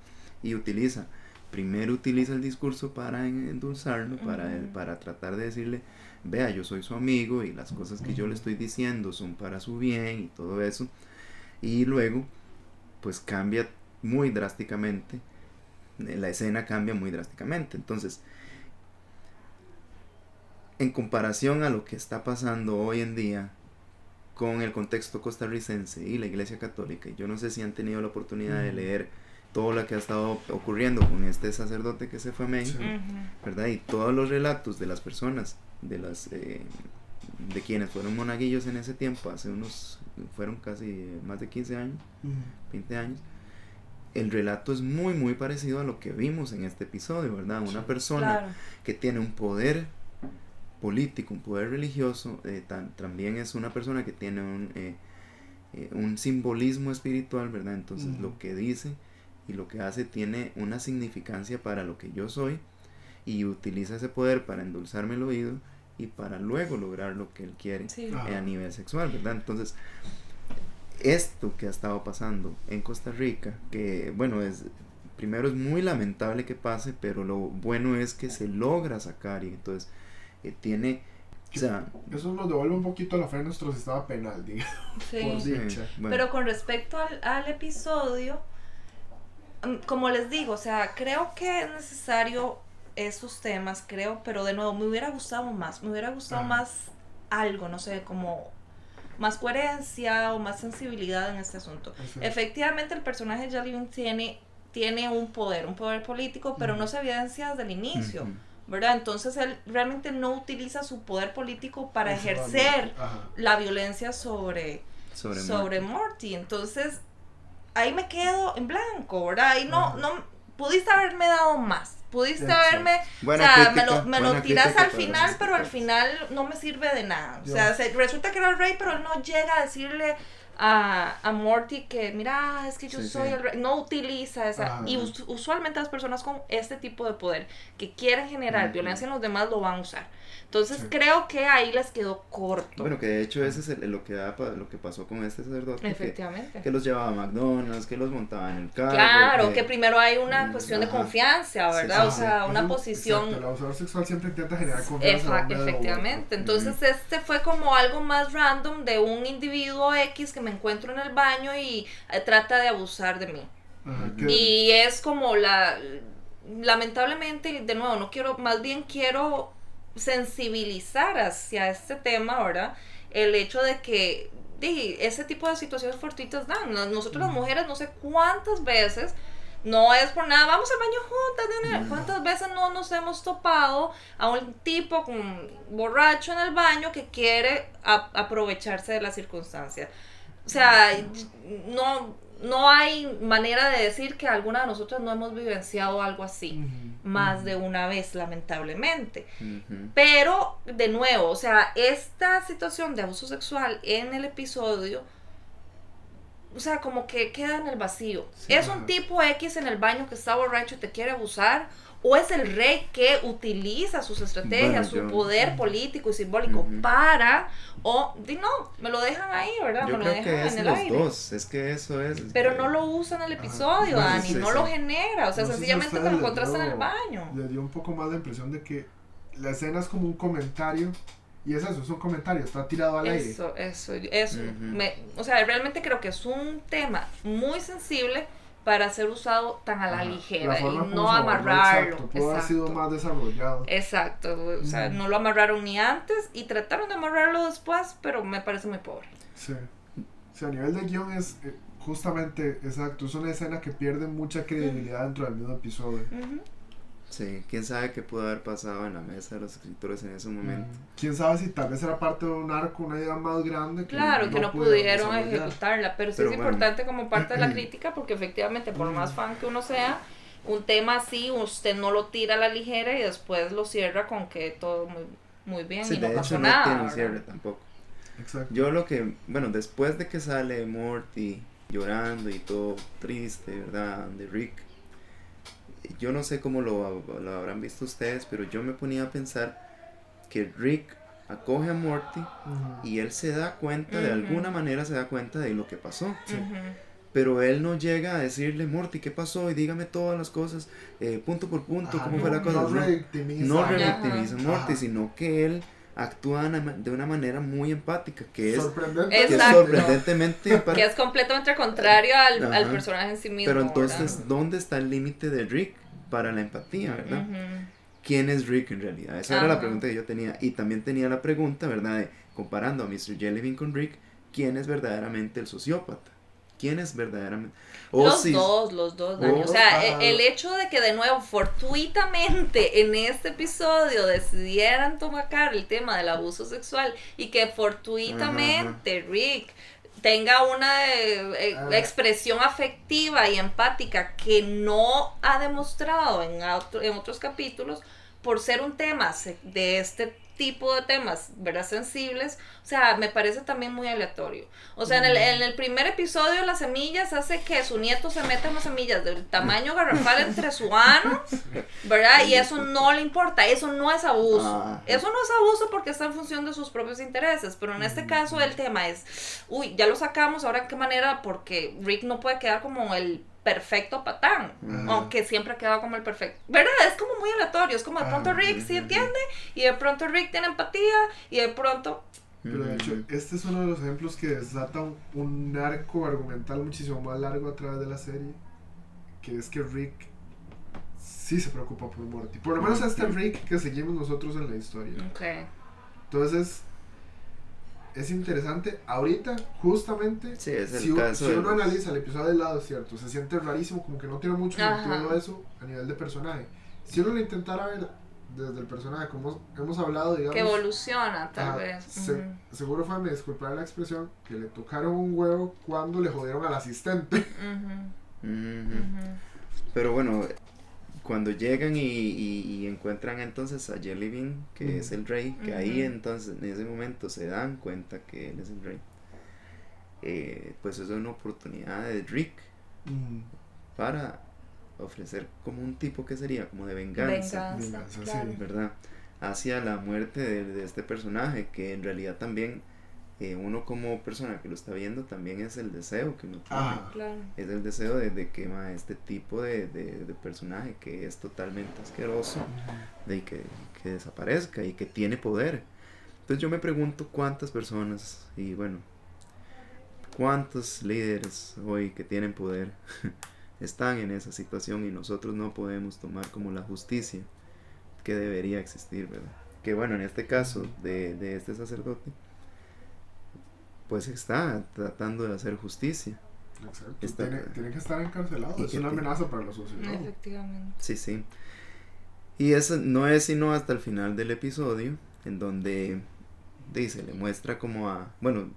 y utiliza, primero utiliza el discurso para en- endulzarlo, para, Ujú. para tratar de decirle, vea, yo soy su amigo y las cosas que yo le estoy diciendo son para su bien y todo eso. Y luego, pues cambia muy drásticamente, eh, la escena cambia muy drásticamente. Entonces, en comparación a lo que está pasando hoy en día con el contexto costarricense y la Iglesia Católica, y yo no sé si han tenido la oportunidad de Ujú. leer todo lo que ha estado ocurriendo con este sacerdote que se fue a México, Sí. ¿verdad? Y todos los relatos de las personas, de las eh, de quienes fueron monaguillos en ese tiempo, hace unos, fueron casi más de 15 años, Ujú. 20 años, el relato es muy, muy parecido a lo que vimos en este episodio, ¿verdad? Una persona Claro. que tiene un poder político, un poder religioso, eh, tan- también es una persona que tiene un, eh, eh, un simbolismo espiritual, ¿verdad? Entonces lo que dice y lo que hace tiene una significancia para lo que yo soy y utiliza ese poder para endulzarme el oído y para luego lograr lo que él quiere Sí. A nivel sexual, ¿verdad? Entonces, esto que ha estado pasando en Costa Rica, que bueno, es primero es muy lamentable que pase, pero lo bueno es que se logra sacar y entonces eh, tiene, o sea, Eso nos devuelve un poquito a la fe de nuestro sistema penal, digamos. Sí. Por sí, bueno, Pero con respecto al, al episodio, mm, como les digo, o sea, creo que es necesario esos temas, creo, pero de nuevo, me hubiera gustado más, me hubiera gustado más algo, no sé, como más coherencia o más sensibilidad en este asunto. Efectivamente, el personaje de Jellybean tiene, tiene un poder, un poder político, pero no se evidencia desde el inicio. ¿verdad? Entonces él realmente no utiliza su poder político para eso ejercer la violencia sobre, sobre, sobre, Morty. Morty. Entonces ahí me quedo en blanco, ¿verdad? Ahí no, Ajá. no, pudiste haberme dado más. Pudiste haberme, o sea, crítica, me lo, me lo crítica al final, pero al final no me sirve de nada. O sea, se- resulta que era el rey, pero él no llega a decirle a, a Morty que, mira, es que yo Sí, soy sí. el rey. No utiliza esa. Ajá. Y us- usualmente las personas con este tipo de poder que quieren generar violencia en los demás lo van a usar. Entonces Sí. creo que ahí les quedó corto. Bueno, que de hecho ese es el- lo, que da, pa- lo que pasó con este sacerdote, que, Efectivamente. que los llevaba a McDonald's, que los montaba en el carro. Claro, que primero hay una Mm, cuestión de confianza, ¿verdad? sí, o sí. sea, una posición... Exacto, el abusador sexual siempre intenta generar confianza. De efectivamente. Entonces este fue como algo más random de un individuo X que me encuentro en el baño y eh, trata de abusar de mí. Ajá, que- Y es como la... Lamentablemente, de nuevo, no quiero, más bien quiero sensibilizar hacia este tema, ¿verdad? El hecho de que di, ese tipo de situaciones fortuitas dan. Nos- Nosotros las Ujú. mujeres no sé cuántas veces, no es por nada, vamos al baño juntas, de una- Ujú. cuántas veces no nos hemos topado a un tipo con borracho en el baño que quiere a- aprovecharse de la circunstancia. O sea, no, no hay manera de decir que alguna de nosotras no hemos vivenciado algo así más de una vez, lamentablemente. Pero, de nuevo, o sea, esta situación de abuso sexual en el episodio o sea, como que queda en el vacío. Sí, ¿Es un tipo X en el baño que está borracho y te quiere abusar? ¿O es el rey que utiliza sus estrategias, Bueno, su yo- poder político y simbólico Ujú. para, o, di no, me lo dejan ahí, ¿verdad? Yo me lo creo dejan que es en el los aire. dos, es que eso es. Pero no lo usa en el episodio, Ajá. Dani, no sí. lo genera, o sea, No sencillamente te lo encontraste en el baño. Le dio un poco más la impresión de que la escena es como un comentario. Y es eso, es un comentario, está tirado al aire. Eso, eso, eso. Ujú. me, o sea, realmente creo que es un tema muy sensible para ser usado tan a la Ajá. ligera La y no amarrarlo. Exacto, pudo haber sido más desarrollado. Exacto, o sea, no lo amarraron ni antes y trataron de amarrarlo después, pero me parece muy pobre. Sí. Sea, a nivel de guion es eh, justamente exacto. Es una escena que pierde mucha credibilidad dentro del mismo episodio. Ujú. Sí, quién sabe qué pudo haber pasado en la mesa de los escritores en ese momento. Mm. Quién sabe si tal vez era parte de un arco, una idea más grande. Que Claro, que no pudieron ejecutarla, pero sí Pero es bueno. importante como parte de la crítica porque efectivamente, por más fan que uno sea, un tema así usted no lo tira a la ligera y después lo cierra con que todo muy, muy bien Sí, y no de pasó hecho no nada. tiene un ¿verdad? cierre tampoco. Exacto. Yo lo que, bueno, después de que sale Morty llorando y todo triste, ¿verdad? De Rick, yo no sé cómo lo, lo habrán visto ustedes, pero yo me ponía a pensar que Rick acoge a Morty y él se da cuenta, de alguna manera se da cuenta de lo que pasó. Sí. Pero él no llega a decirle, Morty, ¿qué pasó? Y dígame todas las cosas, eh, punto por punto, Ajá, cómo fue la cosa. No, No, revictimiza. no Morty, sino que él actúa de una- manera muy empática, que es, Sorprendente. que es sorprendentemente empática. Que es completamente contrario al, al personaje en sí mismo. Pero ¿verdad? entonces, ¿dónde está el límite de Rick para la empatía, verdad? ¿Quién es Rick en realidad? Esa era la pregunta que yo tenía. Y también tenía la pregunta, ¿verdad? De, comparando a Mr. Jellybean con Rick, ¿quién es verdaderamente el sociópata? ¿Quién es verdaderamente? O los si- dos, los dos, Dani. o- O sea, Ah. e- el hecho de que de nuevo, fortuitamente en este episodio decidieran tomacar el tema del abuso sexual y que fortuitamente Rick tenga una eh, eh, Ah. expresión afectiva y empática que no ha demostrado en, otro- en otros capítulos por ser un tema de este tipo de temas, ¿verdad? Sensibles, o sea, me parece también muy aleatorio. O sea, en el, en el primer episodio las semillas hace que su nieto se meta en las semillas del tamaño garrafal entre su ano, ¿verdad? Y eso no le importa, eso no es abuso. Ah. Eso no es abuso porque está en función de sus propios intereses, pero en este caso el tema es, uy, ya lo sacamos, ahora en qué manera, porque Rick no puede quedar como el perfecto patán, Ajá. aunque siempre ha quedado como el perfecto. ¿Verdad? Es como muy aleatorio, es como de Ah, pronto Rick ujú, sí entiende y de pronto Rick tiene empatía y de pronto... Pero de hecho, Ujú. este es uno de los ejemplos que desata un, un arco argumental muchísimo más largo a través de la serie. Que es que Rick sí se preocupa por Morty. Por lo menos este Rick que seguimos nosotros en la historia. Ok. Entonces, es interesante. Ahorita, justamente, Sí, es el si, caso si uno los- analiza el episodio del lado, es cierto, se siente rarísimo, como que no tiene mucho sentido eso a nivel de personaje. Si uno lo intentara ver desde el personaje, como hemos hablado, digamos. Que evoluciona, tal Ah, vez. se- Ujú. seguro fue, me disculpará la expresión, que le tocaron un huevo cuando le jodieron al asistente. Ujú, Ujú. ujú. Pero bueno, cuando llegan y, y- y encuentran entonces a Jellybean, que Ujú. es el rey, que ahí entonces en ese momento se dan cuenta que él es el rey, eh, pues eso es una oportunidad de Rick para ofrecer como un tipo que sería como de venganza, Venganza, Venganza, sí. claro. ¿verdad? Hacia la muerte de, de este personaje, que en realidad también eh, uno como persona que lo está viendo también es el deseo que uno tiene. Ah. Claro. Es el deseo de, de que ma, este tipo de, de- de personaje que es totalmente asqueroso, de que, que desaparezca y que tiene poder. Entonces yo me pregunto cuántas personas y bueno, cuántos líderes hoy que tienen poder están en esa situación y nosotros no podemos tomar como la justicia que debería existir, ¿verdad? Que bueno, en este caso de, de este sacerdote, pues está tratando de hacer justicia. Exacto. Está- Tiene, tiene que estar encarcelado. Y Es una amenaza para la sociedad. Efectivamente. Sí, sí. Y eso no es sino hasta el final del episodio, en donde dice, le muestra como a, bueno,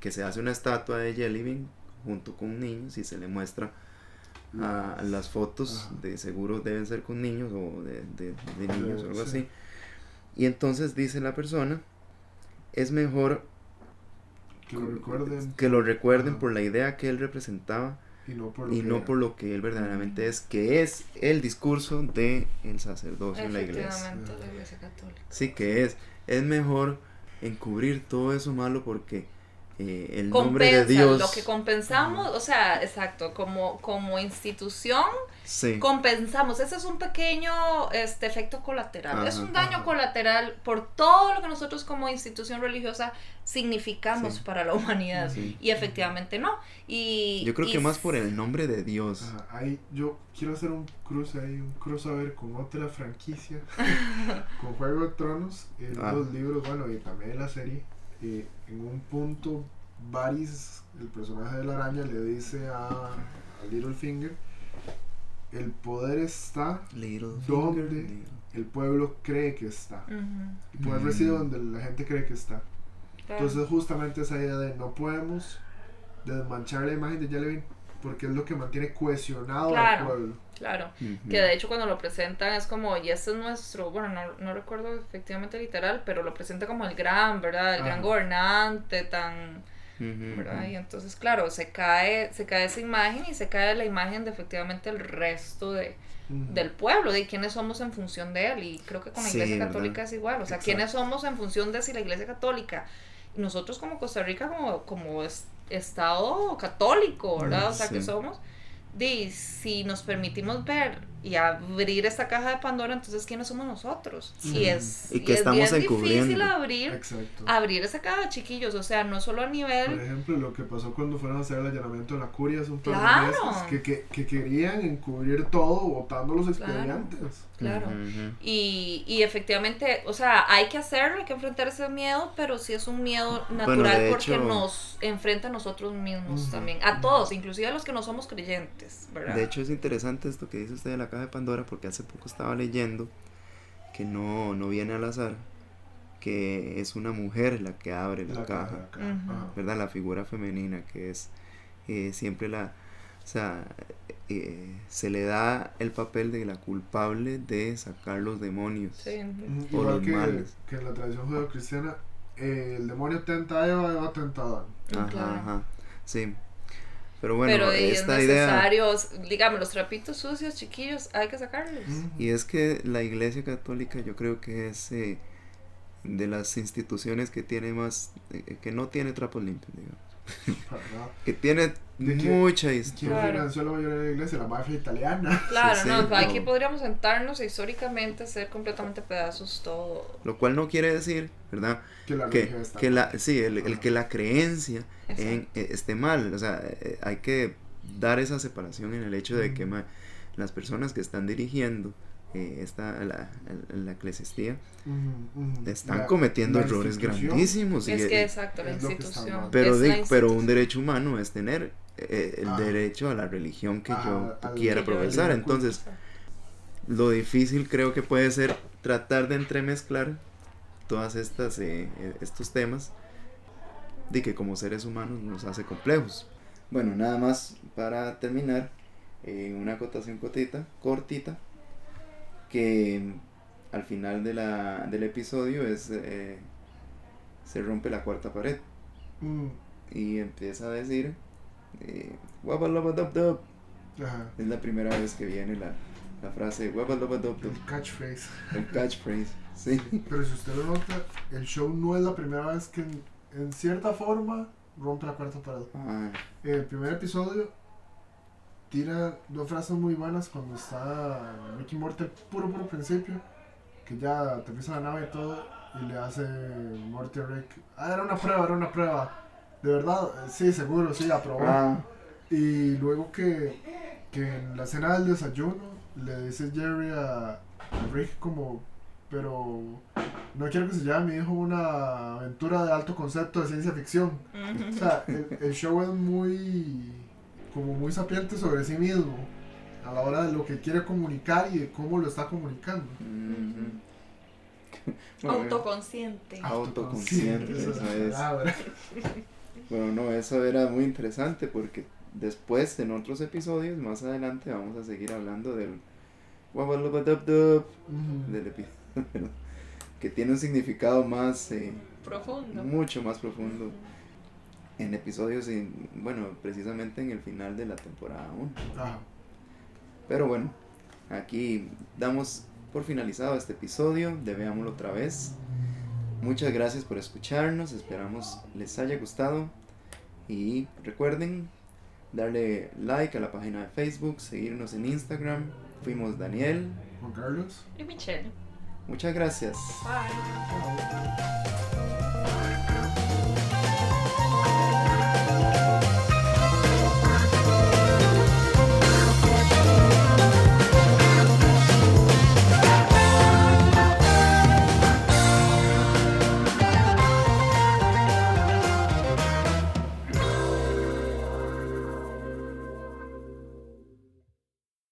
que se hace una estatua de Jellybean junto con niños y se le muestra a las fotos, Ajá. de seguro deben ser con niños o de, de- de niños o algo sí. así. Y entonces dice la persona, es mejor Que lo recuerden. que lo recuerden Ajá. por la idea que él representaba Y no por lo y que no era. por lo que él verdaderamente es, que es el discurso de el sacerdocio en la iglesia. La iglesia católica. Sí, que es, es mejor encubrir todo eso malo porque eh, el nombre de Compensa, Dios... lo que compensamos, o sea, exacto, como, como institución sí, compensamos. Ese es un pequeño este, efecto colateral. es Ajá. un daño Ajá. colateral por todo lo que nosotros como institución religiosa significamos Sí. para la humanidad. sí. Y efectivamente no. Y, Yo creo y que más por el nombre de Dios. Ajá, ahí yo quiero hacer un cruce ahí, un crossover con otra franquicia, con Juego de Tronos, en Ah. los libros, bueno, y también en la serie. eh, en un punto, Varys, el personaje de la araña, le dice a, a Littlefinger: el poder está, Little ¿Dónde? finger, little- el pueblo cree que está. Ujú, El poder reside donde la gente cree que está. claro. Entonces justamente esa idea de no podemos desmanchar la imagen de Yelevin porque es lo que mantiene cohesionado Claro. al pueblo. Claro. Que de hecho cuando lo presentan es como, y este es nuestro, bueno, no, no recuerdo efectivamente literal, pero lo presenta como el gran, ¿verdad? El gran gobernante, tan, ¿verdad? Y entonces, claro, se cae, se cae esa imagen y se cae la imagen de efectivamente el resto de, del pueblo, de quiénes somos en función de él. Y creo que con la Sí, iglesia ¿verdad? católica es igual. O sea, Exacto. quiénes somos en función de si la iglesia católica, nosotros como Costa Rica, como, como es- Estado católico, ¿verdad? O sea, que somos. De, si nos permitimos ver y abrir esta caja de Pandora, entonces ¿quiénes somos nosotros? Ujú. Y es, Y que es estamos bien encubriendo. difícil abrir, Exacto. abrir esa caja, chiquillos. O sea, no solo a Por nivel... ejemplo, lo que pasó cuando fueron a hacer el allanamiento de la curia hace un par Claro. de meses, que, que, que querían encubrir todo votando los Claro. expedientes. Claro. Ujú, ujú. Y, y efectivamente, o sea, hay que hacerlo, hay que enfrentar ese miedo, pero sí es un miedo natural de porque hecho- nos enfrenta a nosotros mismos Ujú, también, a todos, inclusive a los que no somos creyentes, ¿verdad? De hecho es interesante esto que dice usted de la caja de Pandora porque hace poco estaba leyendo que no, no viene al azar, que es una mujer la que abre la, La caja. ¿verdad? La figura femenina que es eh, siempre la, o sea, eh, se le da el papel de la culpable de sacar los demonios. Sí. O Igual los que, males. que en la tradición judeocristiana, eh, el demonio tenta a Eva, Eva tenta a Adán. Ajá, Claro. ajá, sí. Pero bueno, pero y es esta idea... necesario, dígame, los trapitos sucios, chiquillos, hay que sacarlos. Y es que la Iglesia Católica yo creo que es eh, de las instituciones que tiene más, eh, que no tiene trapos limpios, digamos. Que tiene ¿De qué- mucha ¿Quién historia. Claro. financió la mayoría de la iglesia? La mafia italiana. Claro, Sí, no, sí, aquí no. podríamos sentarnos e históricamente hacer completamente pedazos todo. Lo cual no quiere decir, ¿verdad? Que la Que, está que la, sí, el, que la creencia en, eh, esté mal. O sea, eh, hay que dar esa separación en el hecho de que ma, las personas que están dirigiendo eh, esta, la, la, la eclesiastía Ujú, ujú. están La- cometiendo la errores institución grandísimos. y, es que eh, exacto, la que institución. Pero, di- la pero un institución. derecho humano es tener eh, el Ah. derecho a la religión que Ah, yo quiera que profesar. Entonces, lo difícil creo que puede ser tratar de entremezclar todas estas eh, eh, estos temas de que como seres humanos nos hace complejos. Bueno, nada más para terminar, eh, una acotación cortita, cortita, que al final de la, del episodio es eh, se rompe la cuarta pared Mm, y empieza a decir eh, ajá. es la primera vez que viene la, la frase "Wabalabadabdab", El catchphrase. el catchphrase sí Pero si usted lo nota, el show no es la primera vez que en, en cierta forma rompe la cuarta pared. Ah, El primer episodio tira dos frases muy buenas cuando está Ricky Morty puro puro principio, que ya te empieza la nave y todo, y le hace Morty a Rick, ah, era una prueba, era una prueba. De verdad, Eh, sí, seguro, sí, aprobó. ah, Y luego que, que en la escena del desayuno le dice Jerry a, a Rick como, pero no quiero que se llame mi hijo una aventura de alto concepto de ciencia ficción. O sea, el, el show es muy, como muy sapiente sobre sí mismo a la hora de lo que quiere comunicar y de cómo lo está comunicando. Bueno, Autoconsciente. Autoconsciente, esa eso la es. palabra. Bueno, no, eso era muy interesante porque después en otros episodios, más adelante, vamos a seguir hablando del del episodio, que tiene un significado más, eh, Profundo. mucho más profundo. En episodios, en, bueno, precisamente en el final de la temporada 1. Ajá. Pero bueno, aquí damos por finalizado este episodio de Veámoslo otra vez. Muchas gracias por escucharnos, esperamos les haya gustado y recuerden darle like a la página de Facebook, seguirnos en Instagram. Fuimos Daniel. Juan Carlos. Y Michelle. Muchas gracias. Bye.